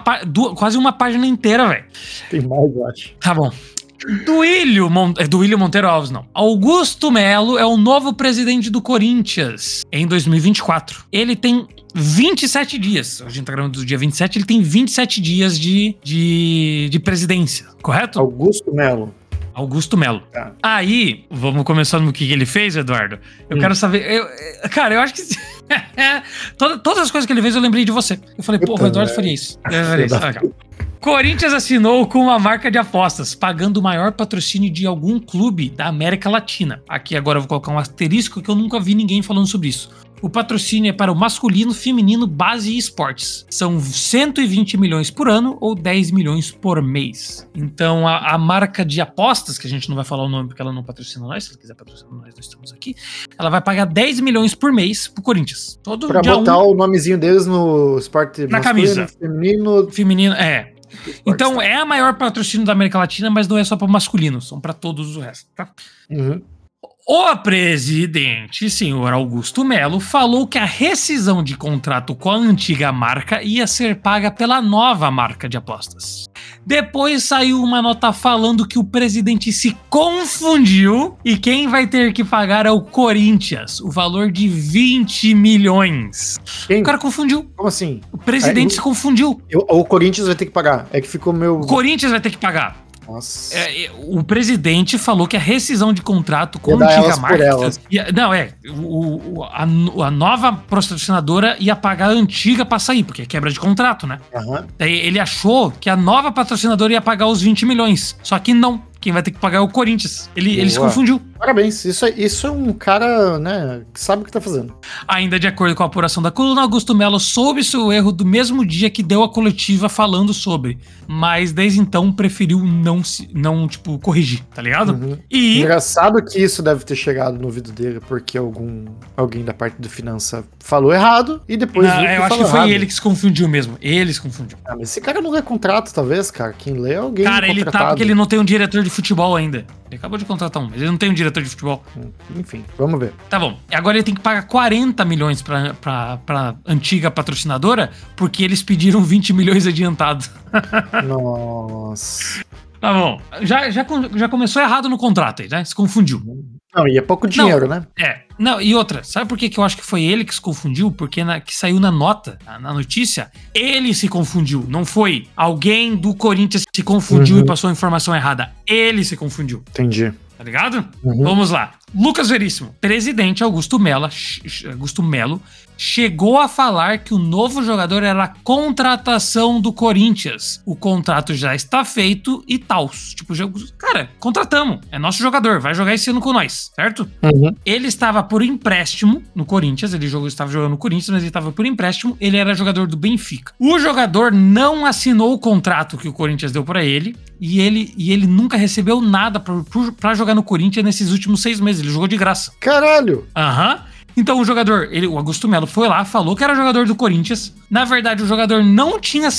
quase uma página inteira, velho. Tem mais, eu acho. Tá bom. Duílio, Mon é, Duílio Monteiro Alves, não. Augusto Melo é o novo presidente do Corinthians em 2024. Ele tem 27 dias. A gente tá gravando do dia 27, ele tem 27 dias de, de, de presidência, correto? Augusto Melo. Augusto Melo. Tá. Aí, vamos começando no que que ele fez, Eduardo. Eu Hum. quero saber. eu- cara, eu acho que. Toda- todas as coisas que ele fez, eu lembrei de você. Eu falei, pô, o Eduardo faria isso. Eu faria isso. Ah. Corinthians assinou com uma marca de apostas, pagando o maior patrocínio de algum clube da América Latina. Aqui agora eu vou colocar um asterisco que eu nunca vi ninguém falando sobre isso. O patrocínio é para o masculino, feminino, base e esportes. São 120 milhões por ano ou 10 milhões por mês. Então a, a marca de apostas, que a gente não vai falar o nome porque ela não patrocina nós, se ela quiser patrocinar nós, nós estamos aqui. Ela vai pagar 10 milhões por mês pro Corinthians. Todo Pra botar um o nomezinho deles no esporte Na masculino, camisa. feminino. feminino. É. Então é a maior patrocínio da América Latina, mas não é só para masculino, são para todos os restos. Tá? Uhum. O presidente, senhor Augusto Melo, falou que a rescisão de contrato com a antiga marca ia ser paga pela nova marca de apostas. Depois saiu uma nota falando que o presidente se confundiu e quem vai ter que pagar é o Corinthians, o valor de 20 milhões. Quem? O cara confundiu. Como assim? O presidente Aí, se confundiu. Eu- o Corinthians vai ter que pagar. É que ficou meu. O Corinthians vai ter que pagar. Nossa. É, é, o presidente falou que a rescisão de contrato com a antiga marca. ia- não, é. O, o- a, a nova patrocinadora ia pagar a antiga pra sair, porque é quebra de contrato, né? Daí ele achou que a nova patrocinadora ia pagar os 20 milhões. Só que não. Quem vai ter que pagar é o Corinthians. Ele, ele se confundiu. Parabéns. Isso, é- isso é um cara, né, que sabe o que tá fazendo. Ainda de acordo com a apuração da coluna, Augusto Melo soube seu erro do mesmo dia que deu a coletiva falando sobre. Mas desde então preferiu não, se, não tipo, corrigir, tá ligado? Uhum. E. Engraçado que isso deve ter chegado no ouvido dele, porque algum alguém da parte do finança falou errado e depois Não, viu eu acho que foi errado. ele que se confundiu mesmo. Ele se confundiu. Ah, mas esse cara não lê contrato, talvez, cara. Quem lê é alguém Cara, ele tá porque ele não tem um diretor de futebol ainda. Ele acabou de contratar um, mas ele não tem um diretor de futebol. Enfim, vamos ver. Tá bom. Agora ele tem que pagar 40 milhões pra, pra, pra antiga patrocinadora, porque eles pediram 20 milhões adiantado. Nossa. Tá bom. Já, já, já começou errado no contrato aí, né? Se confundiu. Não, e é pouco dinheiro, né? É. Não, e outra, sabe por que, que eu acho que foi ele que se confundiu? Porque na, que saiu na nota, na, na notícia, ele se confundiu. Não foi alguém do Corinthians se confundiu Uhum. e passou a informação errada. Ele se confundiu. Entendi. Tá ligado? Uhum. Vamos lá. Lucas Veríssimo. Presidente Augusto Melo, Augusto Melo chegou a falar que o novo jogador era a contratação do Corinthians. O contrato já está feito e tal. Tipo, cara, contratamos. É nosso jogador, vai jogar esse ano com nós, certo? Uhum. Ele estava por empréstimo no Corinthians, ele jogou, estava jogando no Corinthians, mas ele estava por empréstimo, ele era jogador do Benfica. O jogador não assinou o contrato que o Corinthians deu pra ele, e ele, e ele nunca recebeu nada pra jogar no Corinthians nesses últimos seis meses, ele jogou de graça. Caralho! Aham. Então o jogador, ele, o Augusto Melo, foi lá, falou que era jogador do Corinthians. Na verdade, o jogador não tinha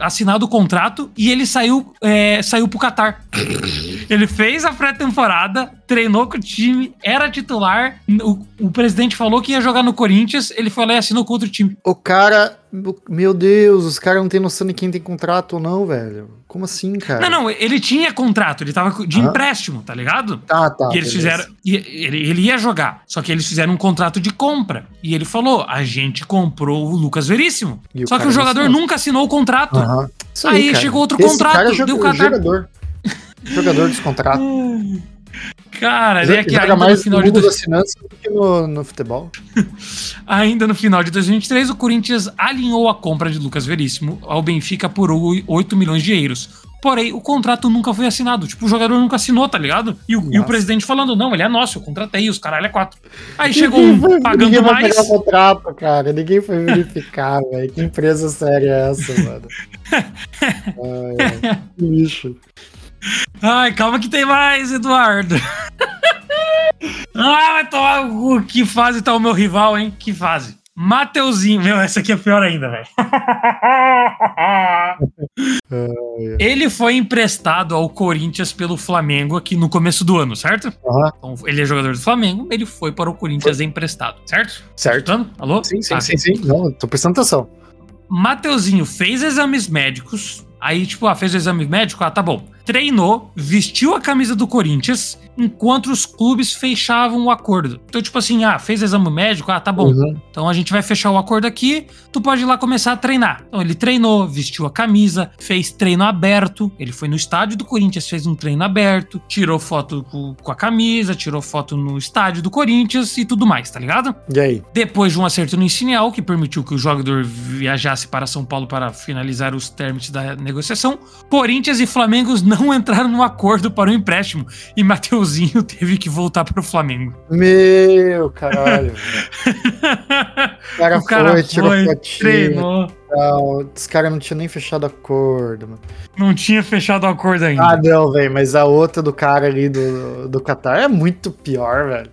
assinado o contrato e ele saiu, é, saiu pro Catar. ele fez a pré-temporada, treinou com o time, era titular. O, o presidente falou que ia jogar no Corinthians, ele foi lá e assinou com outro time. O cara meu Deus, os caras não tem noção de quem tem contrato ou não, velho. Como assim, cara? Não, não, ele tinha contrato, ele tava de ah. empréstimo, tá ligado? Tá, tá. E eles beleza. fizeram. Ele, ele ia jogar, só que eles fizeram um contrato de compra. E ele falou: a gente comprou o Lucas Veríssimo. O só que o jogador nunca assinou o contrato. Uhum. Aí, aí chegou outro Esse contrato, cara é deu o jogador. jogador descontrato. Cara, ele é que ainda mais no final de dois... do que no, no futebol. ainda no final de 2023, o Corinthians alinhou a compra de Lucas Veríssimo ao Benfica por 8 milhões de euros. Porém, o contrato nunca foi assinado. Tipo, o jogador nunca assinou, tá ligado? E o, e o presidente falando, não, ele é nosso, eu contratei, os caralho é quatro. Aí chegou um pagando ninguém mais. Vai o contrato, cara. Ninguém foi verificar, velho. Que empresa séria é essa, mano? Ai, que lixo. Ai, calma que tem mais, Eduardo. ah, vai tomar o Que fase tá o meu rival, hein? Que fase. Mateuzinho, meu, essa aqui é pior ainda, velho. ele foi emprestado ao Corinthians pelo Flamengo aqui no começo do ano, certo? Uhum. Então, ele é jogador do Flamengo, ele foi para o Corinthians foi. emprestado, certo? Certo. Alô? Sim, sim, ah, sim, sim. Não, tô prestando atenção. Mateuzinho fez exames médicos, aí, tipo, ah, fez o exame médico, ah, tá bom treinou, vestiu a camisa do Corinthians, enquanto os clubes fechavam o acordo. Então, tipo assim, ah, fez exame médico, ah, tá bom. Uhum. Então a gente vai fechar o acordo aqui, tu pode ir lá começar a treinar. Então ele treinou, vestiu a camisa, fez treino aberto. Ele foi no estádio do Corinthians, fez um treino aberto, tirou foto com, com a camisa, tirou foto no estádio do Corinthians e tudo mais, tá ligado? E aí? Depois de um acerto no inicial, que permitiu que o jogador viajasse para São Paulo para finalizar os termos da negociação, Corinthians e Flamengo não entraram num acordo para o empréstimo e Mateuzinho teve que voltar para o Flamengo. Meu caralho. o cara, o cara foi, tirou foi, treinou. Os caras não tinham nem fechado acordo, mano. Não tinha fechado acordo ainda. Ah, não, velho, mas a outra do cara ali do, do Qatar é muito pior, velho.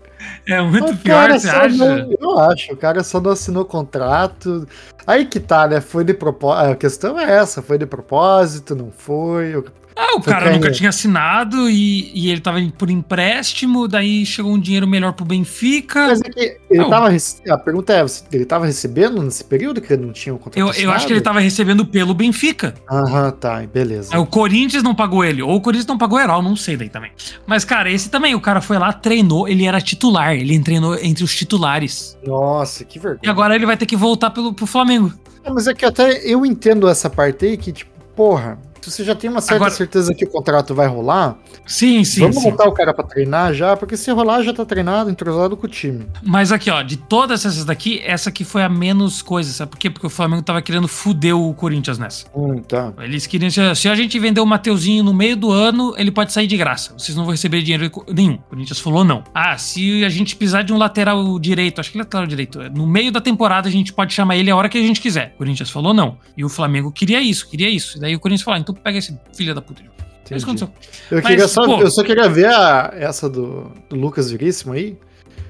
É muito o pior, você acha? Não, eu acho, o cara só não assinou contrato. Aí que tá, né? Foi de propósito. A questão é essa, foi de propósito, não foi. Ah, o cara nunca tinha assinado e, e ele tava por empréstimo, daí chegou um dinheiro melhor pro Benfica. Mas é que ele não. tava. A pergunta é: ele tava recebendo nesse período que ele não tinha um contrato? Eu, eu acho que ele tava recebendo pelo Benfica. Aham, tá, beleza. Aí o Corinthians não pagou ele, ou o Corinthians não pagou o Heral, não sei daí também. Mas, cara, esse também, o cara foi lá, treinou, ele era titular, ele treinou entre os titulares. Nossa, que vergonha. E agora ele vai ter que voltar pelo, pro Flamengo. É, mas é que até eu entendo essa parte aí que, tipo, porra, se você já tem uma certa Agora, certeza que o contrato vai rolar, sim, sim. Vamos sim. botar o cara para treinar já, porque se rolar já tá treinado, entrosado com o time. Mas aqui, ó, de todas essas daqui, essa aqui foi a menos coisa, sabe por quê? Porque o Flamengo tava querendo fuder o Corinthians nessa. Hum, tá. Eles queriam, se a gente vender o Mateuzinho no meio do ano, ele pode sair de graça. Vocês não vão receber dinheiro nenhum. O Corinthians falou não. Ah, se a gente precisar de um lateral direito, acho que lateral direito, no meio da temporada a gente pode chamar ele a hora que a gente quiser. O Corinthians falou não. E o Flamengo queria isso, queria isso. E daí o Corinthians falou, então pega esse filho da puta. É isso aconteceu. Eu, Mas, queria só, pô, eu só queria ver a, essa do, do Lucas Veríssimo aí.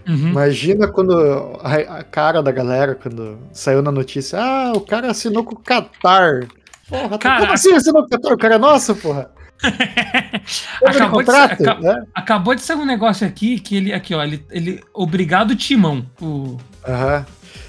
Uhum. Imagina quando a, a, cara da galera, quando saiu na notícia, ah, o cara assinou com o Qatar. Porra, como assim assinou com o Qatar? O cara é nosso, porra. acabou, de ser, né? acabou, de ser, um negócio aqui que ele, aqui, ó, ele, ele obrigado Timão. O, Aham.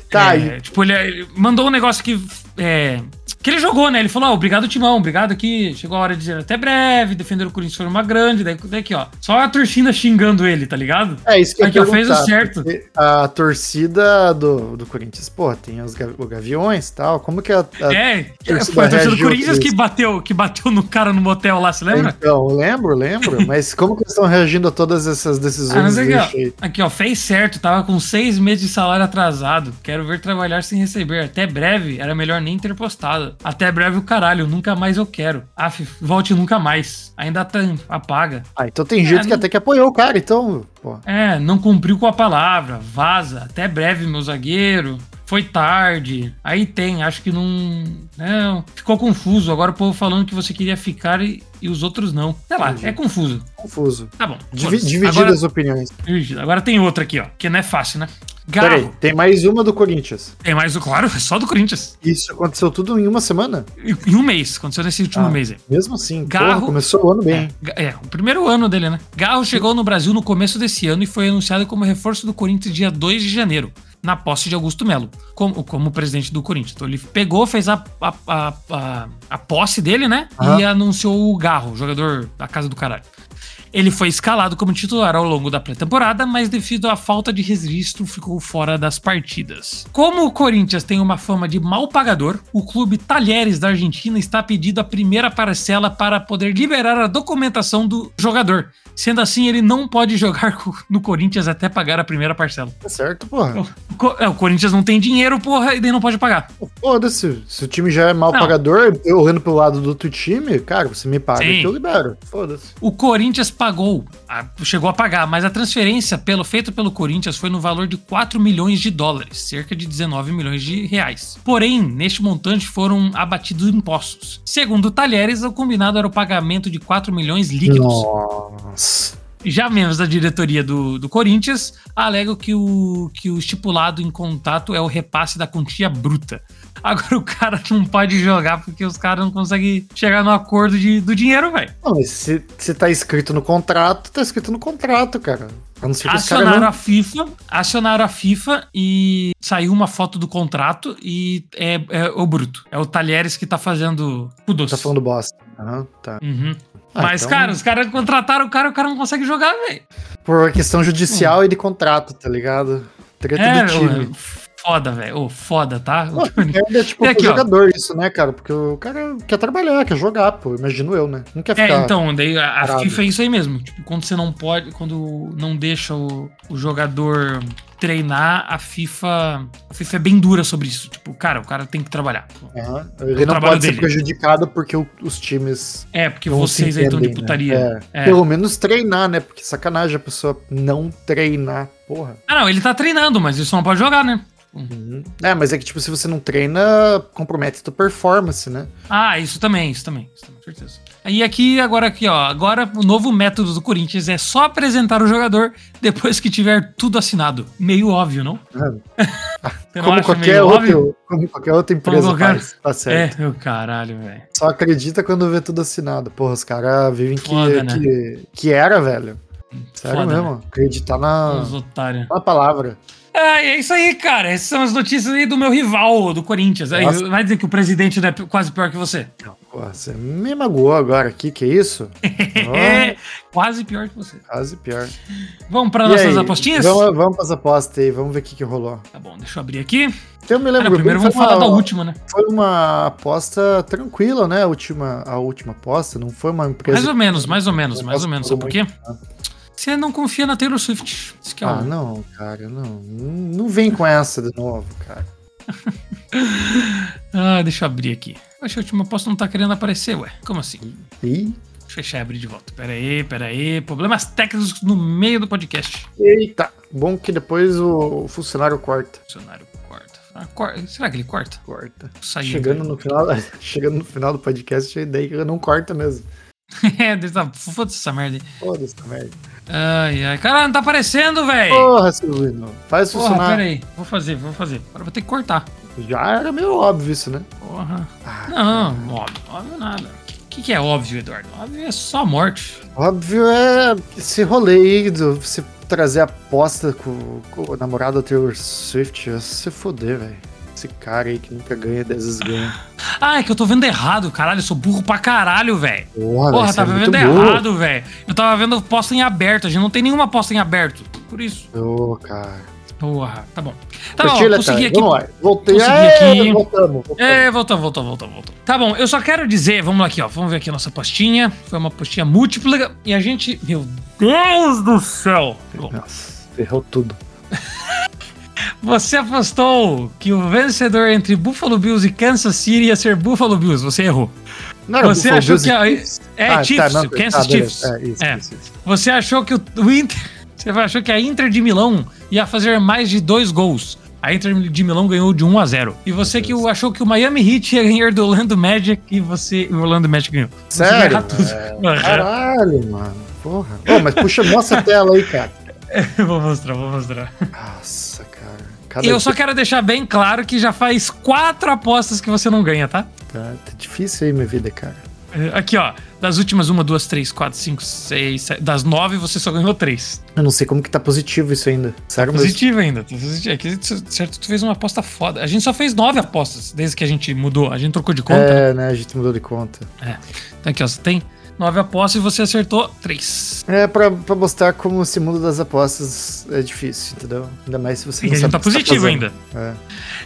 Tá, é, e... Tipo, ele, ele, mandou um negócio que. É, que ele jogou, né? Ele falou: oh, obrigado, Timão, obrigado aqui. Chegou a hora de dizer até breve, defender o Corinthians foi uma grande. Daí, daí aqui, ó. Só a torcida xingando ele, tá ligado? É, isso que aqui, eu fez o certo. A torcida do, do Corinthians, pô, tem os Gaviões e tal. Como que a. a é, foi a torcida do Corinthians que bateu, que bateu no cara no motel lá, você lembra? Então, lembro, lembro. mas como que eles estão reagindo a todas essas decisões? Ah, aqui, ó, aqui, ó, fez certo, tava com seis meses de salário atrasado. Quero ver trabalhar sem receber. Até breve, era melhor nem ter postado. Até breve o caralho, nunca mais eu quero. Af, volte nunca mais. Ainda tá, apaga. Ah, então tem gente é, que não... até que apoiou o cara, então. Pô. É, não cumpriu com a palavra. Vaza. Até breve, meu zagueiro. foi tarde. Aí tem, acho que não. Não, ficou confuso. Agora o povo falando que você queria ficar e, e os outros não. Sei lá, Entendi. é confuso. Confuso. Tá bom. Divi divididas Agora, as opiniões. dividido. Agora tem outra aqui, ó. Que não é fácil, né? Peraí, Garro. tem mais uma do Corinthians. Tem mais, claro, só do Corinthians. Isso aconteceu tudo em uma semana? Em um mês. Aconteceu nesse último Ah. mês aí. Mesmo assim, Garro- porra, começou o ano bem. É, é, o primeiro ano dele, né? Garro chegou no Brasil no começo desse ano e foi anunciado como reforço do Corinthians dia 2 de janeiro, na posse de Augusto Melo, como, como presidente do Corinthians. Então ele pegou, fez a, a, a, a, a posse dele, né? E Aham. anunciou o Garro, jogador da casa do caralho. Ele foi escalado como titular ao longo da pré-temporada, mas devido à falta de registro ficou fora das partidas. Como o Corinthians tem uma fama de mal pagador, o clube Talheres da Argentina está pedindo a primeira parcela para poder liberar a documentação do jogador. Sendo assim, ele não pode jogar no Corinthians até pagar a primeira parcela. Tá certo, porra. O, é, o Corinthians não tem dinheiro, porra, e daí não pode pagar. Foda-se. Se o time já é mal Não. pagador, eu olhando pro lado do outro time, cara, você me paga Sim. que eu libero. Foda-se. O Corinthians pagou, chegou a pagar, mas a transferência pelo, feita pelo Corinthians foi no valor de 4 milhões de dólares, cerca de 19 milhões de reais. Porém, neste montante foram abatidos impostos. Segundo Talheres, o combinado era o pagamento de 4 milhões líquidos. Nossa. Já membros da diretoria do, do Corinthians alegam que o, que o estipulado em contato é o repasse da quantia bruta. Agora o cara não pode jogar porque os caras não conseguem chegar no acordo de, do dinheiro, velho. Não, mas se, se tá escrito no contrato, tá escrito no contrato, cara. A não ser que os caras Acionaram a FIFA, acionaram a FIFA e saiu uma foto do contrato e é, é o bruto. É o Talheres que tá fazendo o doce. Tá falando bosta. Aham, tá. Uhum. Ah, Mas, então- cara, os caras contrataram o cara e o cara não consegue jogar, velho. Por questão judicial e de contrato, tá ligado? Treta É, do time. Foda, velho. Ô, foda, tá? Pô, merda é tipo E aqui, pro ó. jogador isso, né, cara? Porque o cara quer trabalhar, quer jogar, pô. Imagino eu, né? Não quer É, ficar. então, daí a, a. FIFA é isso aí mesmo. Tipo, quando você não pode, quando não deixa o, o jogador treinar, a FIFA, a FIFA é bem dura sobre isso. Tipo, cara, o cara tem que trabalhar. Aham. Ele não trabalho pode ser dele. prejudicado porque o- os times. É, porque não vocês aí estão de entendem, putaria. né? É. É. Pelo menos treinar, né? Porque sacanagem a pessoa não treinar. Porra. Ah, não, ele tá treinando, mas isso não pode jogar, né? Uhum. É, mas é que, tipo, se você não treina, compromete a tua performance, né? Ah, isso também, isso também, isso também, com certeza. E aqui, agora aqui, ó, agora o novo método do Corinthians é só apresentar o jogador depois que tiver tudo assinado. Meio óbvio, não? É. Não Como qualquer, outro, como qualquer outra empresa qualquer- faz. Tá certo. É, meu caralho, velho. Só acredita quando vê tudo assinado. Porra, os caras vivem que, Foda, né? que, que era, velho. Sério Foda, mesmo. Acreditar na, na palavra. Ah, é isso aí, cara. Essas são as notícias aí do meu rival, do Corinthians. Aí, Nossa. vai dizer que o presidente não é quase pior que você. Porra, você me magoou agora aqui, que isso? É, quase pior que você. Quase pior. Vamos para nossas aí? apostinhas? Vamos, vamos pras apostas aí, vamos ver o que, que rolou. Tá bom, deixa eu abrir aqui. Então, eu me lembro não, primeiro vamos falar uma, da última, né? Foi uma aposta tranquila, né? A última, a última aposta, não foi uma empresa. Mais ou menos, mais ou menos, mais ou menos. Sabe por quê? muito. Você não confia na Taylor Swift. É Ah, o... não, cara, não. Não vem com essa de novo, cara. Ah, deixa eu abrir aqui. Acho que a última aposta não tá querendo aparecer, ué. Como assim? Deixa eu fechar e abrir de volta. Pera aí, pera aí. Problemas técnicos no meio do podcast. eita. Bom que depois o funcionário corta. Funcionário corta. Ah, Será que ele corta? Corta. Saiu. Chegando no final, chegando no final do podcast, a ideia que não corta mesmo. É, foda-se essa merda aí. Foda-se essa merda. Ai, ai. Caralho, não tá aparecendo, velho. Porra, Silvino. Faz Porra, funcionar. pera aí. Vou fazer, vou fazer. Agora vou ter que cortar. Já era meio óbvio isso, né? Porra. Ah, Não, óbvio, óbvio nada. O que, que é óbvio, Eduardo? Óbvio é só morte. Óbvio é esse rolê aí do você trazer aposta com, com o namorado Taylor Swift. é se foder, velho. Esse cara aí que nunca ganha, 10 vezes ganha. Ah, é que eu tô vendo errado, caralho. Eu sou burro pra caralho, velho. Porra, Porra, velho, tava é vendo errado, velho. Eu tava vendo posta em aberto. A gente não tem nenhuma posta em aberto. Por isso. Ô, cara. Porra, tá bom. Tá bom, consegui Letar? aqui. Vamos lá. Voltei. consegui Aê, aqui. Voltamos. voltamos. É, voltou, voltou, voltou, voltou. Tá bom, eu só quero dizer, vamos lá aqui, ó. Vamos ver aqui a nossa postinha. Foi uma postinha múltipla e a gente. Meu Deus do céu! Bom, Nossa, ferrou tudo. você apostou que o vencedor entre Buffalo Bills e Kansas City ia ser Buffalo Bills. Você errou. Não Você Buffalo achou Bills que a- é Ah, Chiefs, não, Kansas beleza. Chiefs. É, isso, É. isso, isso. Você achou que o Inter. Você achou que a Inter de Milão ia fazer mais de dois gols. A Inter de Milão ganhou de 1 a 0 E você que achou que o Miami Heat ia ganhar do Orlando Magic e você. O Orlando Magic ganhou. Sério? É. Caralho, mano. Porra. Ô, mas puxa, mostra a tela aí, cara. vou mostrar, vou mostrar. Nossa. Cada eu só quero deixar bem claro que já faz quatro apostas que você não ganha, tá? Tá, tá difícil aí minha vida, cara. É, Aqui, ó. Das últimas, uma, duas, três, quatro, cinco, seis, sete. Das nove, você só ganhou três. Eu não sei como que tá positivo isso ainda. Sério mesmo? Positivo ainda. tá. É que, certo, tu fez uma aposta foda. A gente só fez nove apostas desde que a gente mudou. A gente trocou de conta. É, né? A gente mudou de conta. Então aqui, ó. Você tem nove apostas e você acertou três. É, pra, pra mostrar como esse mundo das apostas é difícil, entendeu? Ainda mais se você E a gente tá você positivo fazendo. ainda. É.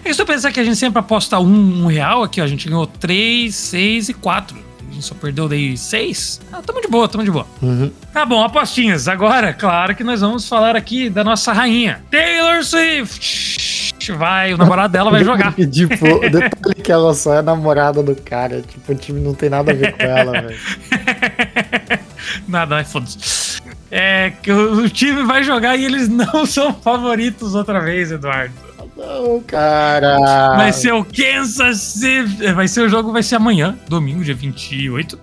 E se tu pensar que a gente sempre aposta um, um real, aqui, ó. A gente ganhou três, seis e quatro. A gente só perdeu daí seis. Ah, tamo de boa, tamo de boa. Uhum. Tá bom, apostinhas. Agora, claro que nós vamos falar aqui da nossa rainha, Taylor Swift. Vai, o namorado dela vai jogar. E, tipo, o detalhe que ela só é namorada do cara. Tipo, o time não tem nada a ver com ela, velho. Nada, ai, foda-se. É que o o time vai jogar e eles não são favoritos outra vez, Eduardo. Não, cara. Vai ser o Kansas City. Vai ser o jogo, vai ser amanhã, domingo, dia 28.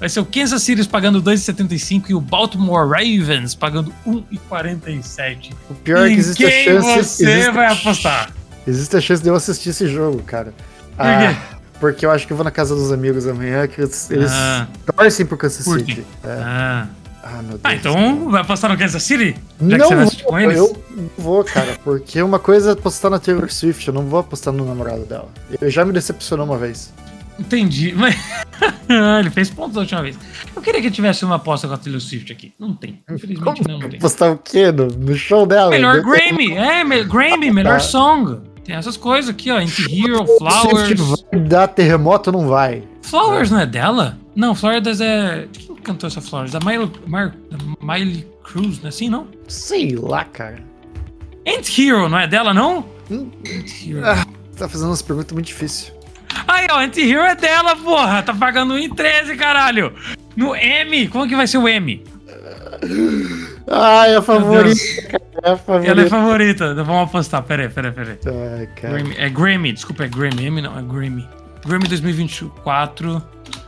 Vai ser o Kansas City pagando 2,75 e o Baltimore Ravens pagando 1,47. O pior é Em que existe a quem chance. você existe, vai apostar? existe a chance de eu assistir esse jogo, cara. Por quê? porque eu acho que eu vou na casa dos amigos amanhã, que eles, eles Ah. torcem pro Kansas. City. É. Ah. Ah, meu Deus. Ah, então vai apostar no Kansas City? Já Não que você assistir com vou, eles? eu não vou, cara, porque uma coisa é apostar na Taylor Swift, eu não vou apostar no namorado dela. Ele já me decepcionou uma vez. Entendi, mas. ele fez pontos da última vez. Eu queria que tivesse uma aposta com a Taylor Swift aqui. Não tem. Infelizmente não, não tem. Apostar o quê? No, no show dela? Melhor Grammy, é, me- Grammy, melhor song. Tem essas coisas aqui, ó. Anti-Hero, Swift Flowers. vai dar terremoto não vai? Flowers não é dela? Não, Flowers é. Quem cantou essa Flowers? Da Miley, Mar, Miley Cruz, não é assim, não? Sei lá, cara. Anti-Hero não é dela, não? Hum. Anti-Hero. Ah. Você tá fazendo umas perguntas muito difíceis. Aí, ó, Anti-Hero é dela, porra. Tá pagando 1 em 13, caralho. No M, como que vai ser o M? Ai, é a favorita. É a favorita. Ela é favorita. Vamos apostar. Pera aí, pera aí, pera aí. Ai, cara. Grammy, é Grammy, desculpa, é Grammy. M não, é Grammy. Grammy 2024.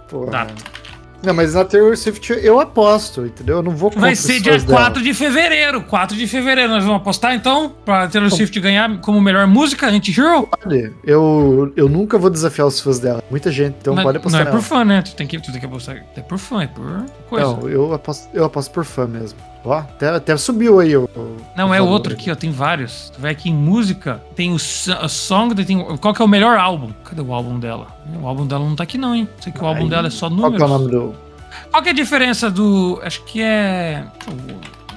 Porra. Data. Não, mas na Taylor Swift eu aposto, entendeu? Eu não vou Vai ser dia fãs dela. 4 de fevereiro. 4 de fevereiro. Nós vamos apostar então pra Taylor Swift ganhar como melhor música, Anti-Hero? Pode. Eu, eu nunca vou desafiar os fãs dela. Muita gente, então Não, pode não apostar é nela. por fã, né? Tu tem, que, tu tem que apostar. É por fã, é por coisa. Não, eu aposto, eu aposto por fã mesmo. Ó, até, até subiu aí o. o- Não, o é outro aqui, ó. Tem vários. Tu vai aqui em música, tem o, so- o song, tem. Qual que é o melhor álbum? Cadê o álbum dela? O álbum dela não tá aqui, não, hein? Sei que o álbum dela é só Qual números. que é o nome do Qual que é a diferença do. Acho que é.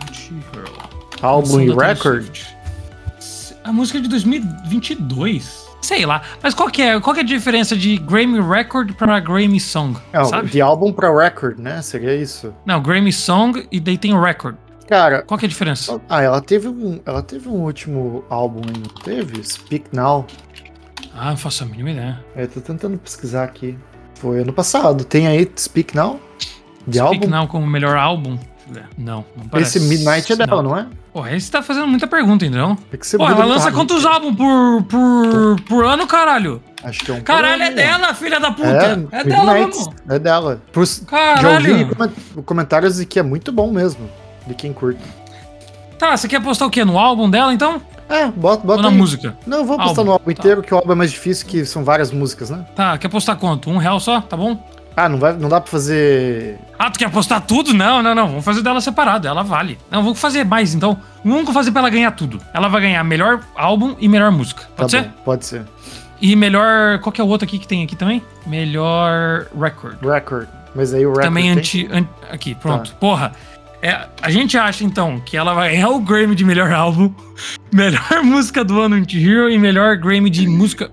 Anti-Hero. álbum e record? A música é de 2022. Sei lá. Mas qual que é, qual que é a diferença de Grammy Record pra Grammy Song? Não, sabe? de álbum pra record, né? Seria isso. Não, Grammy Song e daí tem o Record. Cara, Qual que é a diferença? ah, ela teve um, ela teve um último álbum, não teve? Speak Now. Ah, não faço a mínima ideia. Eu tô tentando pesquisar aqui. Foi ano passado. Tem aí Speak Now? De Speak álbum? Now como melhor álbum? Não, não parece. Esse Midnight é dela, não, é? Pô, esse tá fazendo muita pergunta, então. É que você Pô, ela lança quantos álbuns por, por, por ano, caralho? Acho que é um Caralho, é dela, filha da puta. É, É, dela mesmo. É dela. Já Caralho. ouvi coment- comentários de que é muito bom mesmo. De quem curte. Tá, você quer apostar o quê? No álbum dela, então? É, bota, Ou bota na aí. música? Não, eu vou apostar Álbum, no álbum tá. inteiro, que o álbum é mais difícil, que são várias músicas, né? Tá, quer apostar quanto? Um real só? Tá bom? Ah, não, vai, não dá pra fazer. Ah, tu quer apostar tudo? Não, não, não. Vamos fazer dela separado. Ela vale. Não, vamos fazer mais, então. Vamos fazer pra ela ganhar tudo. Ela vai ganhar melhor álbum e melhor música. Pode tá ser? bom, pode ser. E melhor. Qual que é o outro aqui que tem aqui também? Melhor record. Record. Mas aí o record. também anti, an- Aqui, pronto. Porra. É, a gente acha então que ela vai ganhar o Grammy de melhor álbum, melhor música do ano Anti-Hero e melhor Grammy de música.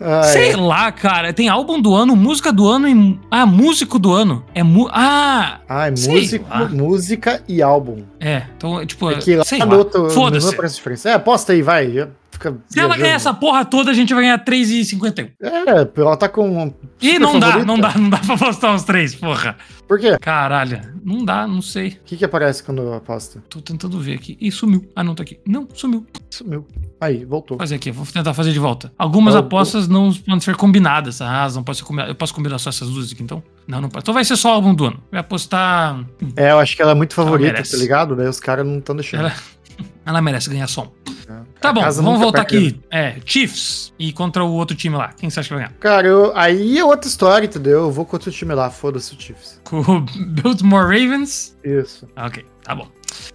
Ah, Sei lá, cara. Tem álbum do ano, música do ano e. Ah, músico do ano. É mu. Ah! Ah, é músico, lá. música e álbum. É, então, tipo, É que lá sei lá. outro Foda-se. É, aposta aí, vai. Eu fica. Se ela ganhar essa porra toda, a gente vai ganhar 3,51. É, ela tá com. Ih, não dá, não dá, não dá pra apostar os três, porra. Por quê? Caralho, não dá, não sei. O que que aparece quando eu aposto? Tô tentando ver aqui. Ih, sumiu. Ah, não, tá aqui. Não, sumiu. Sumiu. Aí, voltou. Fazer aqui, vou tentar fazer de volta. Algumas Eu- apostas não podem ser combinadas. Ah, não pode ser combinado. Eu posso combinar só essas duas aqui, então? Não, não pode. Então vai ser só o álbum do ano. Vai apostar. É, eu acho que ela é muito favorita, tá ligado? Daí os caras não estão deixando. Ela, ela merece ganhar som. Tá bom, vamos nunca voltar aqui. É, Chiefs e contra o outro time lá. Quem você acha que vai ganhar? Cara, eu- aí é outra história, entendeu? Eu vou contra o time lá, foda-se o Chiefs. Com o Baltimore Ravens. Isso. Ok, tá bom.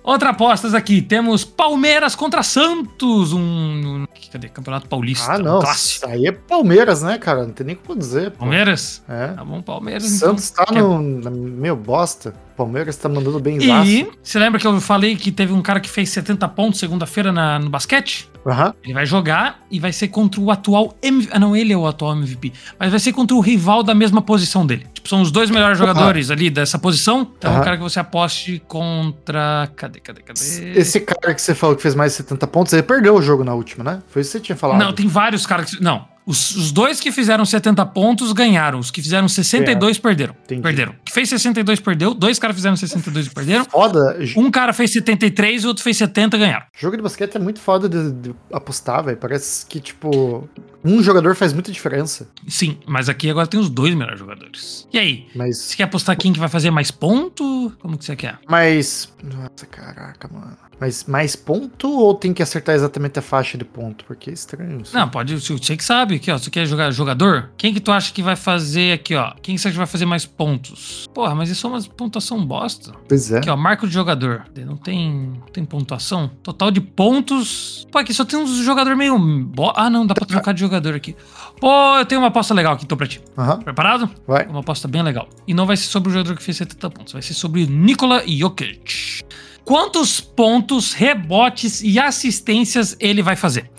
Outra apostas aqui. Temos Palmeiras contra Santos. Um. um- cadê? Campeonato Paulista. Ah, um não. clássico. Aí é Palmeiras, né, cara? Não tem nem como dizer. pô. Palmeiras? É. Tá bom, Palmeiras. Santos então. tá no. na- Meu, bosta. Palmeiras tá mandando bem E você lembra que eu falei que teve um cara que fez 70 pontos segunda-feira na- no basquete? Aham. Ele vai jogar e vai ser contra o atual MVP. Ah, não, ele é o atual MVP. Mas vai ser contra o rival da mesma posição dele. Tipo, são os dois melhores jogadores ali dessa posição. Então, é Aham. um cara que você aposte contra. Cadê, cadê, cadê? Esse cara que você falou que fez mais de 70 pontos, ele perdeu o jogo na última, né? Foi isso que você tinha falado. Não, tem vários caras que. Não. Os, os dois que fizeram 70 pontos ganharam. Os que fizeram 62 perderam. Entendi. Perderam. O que fez 62 perdeu. Dois caras fizeram 62 e perderam. Foda. Um cara fez 73 e o outro fez 70 e ganharam. Jogo de basquete é muito foda de, de apostar, velho. Parece que, tipo, um jogador faz muita diferença. Sim, mas aqui agora tem os dois melhores jogadores. E aí? Mas. Você quer apostar quem que vai fazer mais ponto? Como que você quer? Mas. Nossa, caraca, mano. Mas mais ponto ou tem que acertar exatamente a faixa de ponto? Porque é estranho isso. Não, pode. Você que sabe aqui, ó. Você quer jogar jogador? Quem que tu acha que vai fazer aqui, ó? Quem que você acha que vai fazer mais pontos? Porra, mas isso é uma pontuação bosta. Pois é. Aqui, ó, marco de jogador. Não tem, não tem pontuação. Total de pontos. Pô, aqui só tem uns jogador meio. bo- Ah, não, dá pra trocar de jogador aqui. Pô, eu tenho uma aposta legal aqui, então pra ti. Aham. Preparado? Vai. Uma aposta bem legal. E não vai ser sobre o jogador que fez 70 pontos, vai ser sobre Nikola Jokic. Quantos pontos, rebotes e assistências ele vai fazer?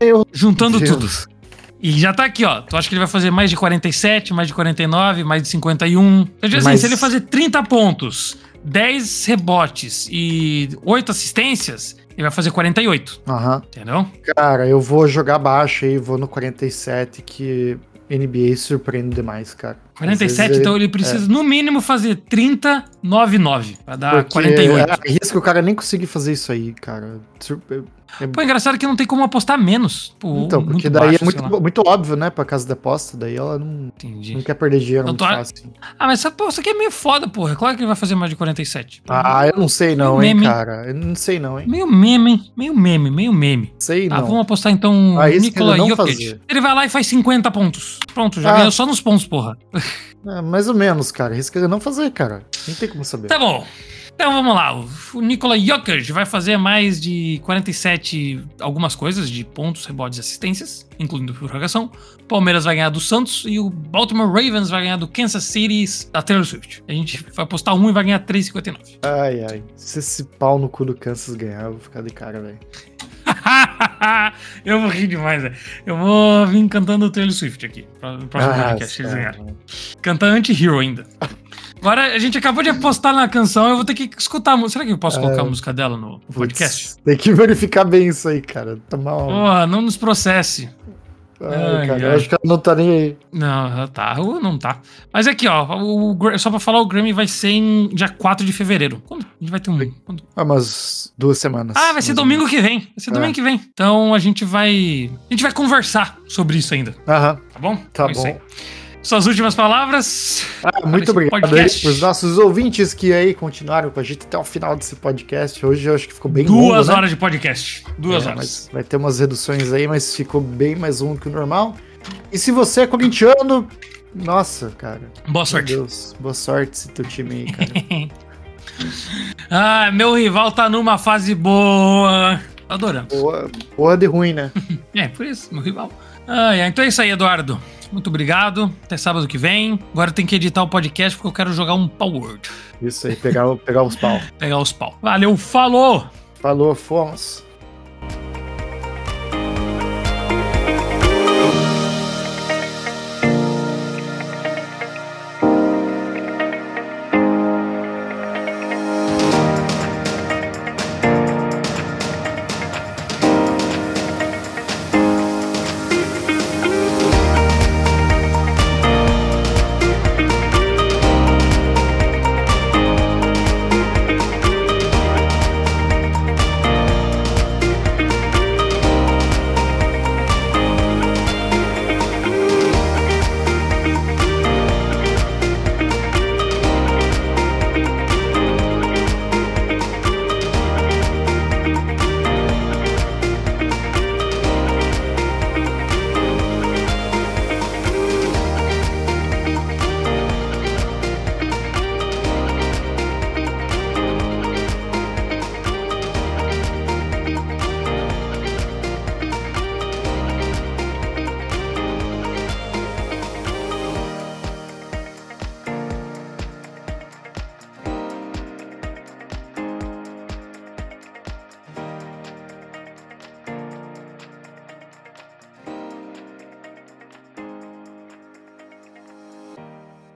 Meu Juntando Deus. tudo. E já tá aqui, ó. Tu acha que ele vai fazer mais de 47, mais de 49, mais de 51? Eu digo assim, Mas- se ele fazer 30 pontos, 10 rebotes e 8 assistências, ele vai fazer 48. Aham. Entendeu? Cara, eu vou jogar baixo aí, vou no 47, que NBA surpreende demais, cara. Às 47, vezes então ele precisa, no mínimo, fazer 30, 9, 9. Pra dar Porque 48. É risco o cara nem conseguir fazer isso aí, cara. É- Pô, engraçado que não tem como apostar menos. Pô, Então, porque daí baixo, é muito, muito óbvio, né, pra casa da aposta. Daí ela não, Entendi. não quer perder dinheiro muito tô- fácil. Ah, mas essa aposta aqui é meio foda, porra. É claro que ele vai fazer mais de 47. Ah, eu não sei não, hein, meme. cara. Eu não sei não, hein. Meio meme, hein? Meio meme, meio meme. Sei Ah, não. vamos apostar então Ah, Nikola ele não Jokic. Ele vai lá e faz 50 pontos. Pronto, já Ah. ganhou só nos pontos, porra. É, mais ou menos, cara. Risca ele não fazer, cara. Nem tem como saber. Tá bom. Então vamos lá. O Nikola Jokic vai fazer mais de 47 algumas coisas de pontos, rebotes e assistências, incluindo prorrogação. Palmeiras vai ganhar do Santos e o Baltimore Ravens vai ganhar do Kansas City da Taylor Swift. A gente vai apostar um e vai ganhar 3,59. Ai, ai. Se esse pau no cu do Kansas ganhar, eu vou ficar de cara, velho. eu vou rir demais, velho. Eu vou vir cantando o Taylor Swift aqui. No próximo Ah, podcast, eles cara. ganharem. Cantar anti-hero ainda. Agora, a gente acabou de apostar na canção, eu vou ter que escutar a música. Será que eu posso colocar a música dela no podcast? Tem que verificar bem isso aí, cara. Tá mal. Porra, não nos processe. Ai, ai, cara, ai. eu acho que ela não tá nem aí. Não, ela tá, não tá. Mas aqui, ó, o, só pra falar, o Grammy vai ser em dia 4 de fevereiro. Quando? A gente vai ter um. quando? Ah, umas duas semanas. Ah, vai ser domingo que vem. Vai ser É. domingo que vem. Então a gente vai. A gente vai conversar sobre isso ainda, menos. Aham, tá bom? tá É isso bom. Suas últimas palavras. Ah, muito obrigado aí pros nossos ouvintes que aí continuaram com a gente até o final desse podcast. Hoje eu acho que ficou bem Duas longo, né? horas de podcast. Duas É, horas. vai ter umas reduções aí, mas ficou bem mais longo que o normal. E se você é corintiano, nossa, cara. Boa Meu sorte. Deus, boa sorte esse teu time aí, cara. Ah, meu rival tá numa fase boa. Adoramos. Boa, boa de ruim, né? É, por isso, meu rival. Ah, é. Então é isso aí, Eduardo. Muito obrigado. Até sábado que vem. Agora tem que editar o podcast porque eu quero jogar um Power. Isso aí, pegar, pegar os pau. Pegar os pau. Valeu, falou! Falou, fomos.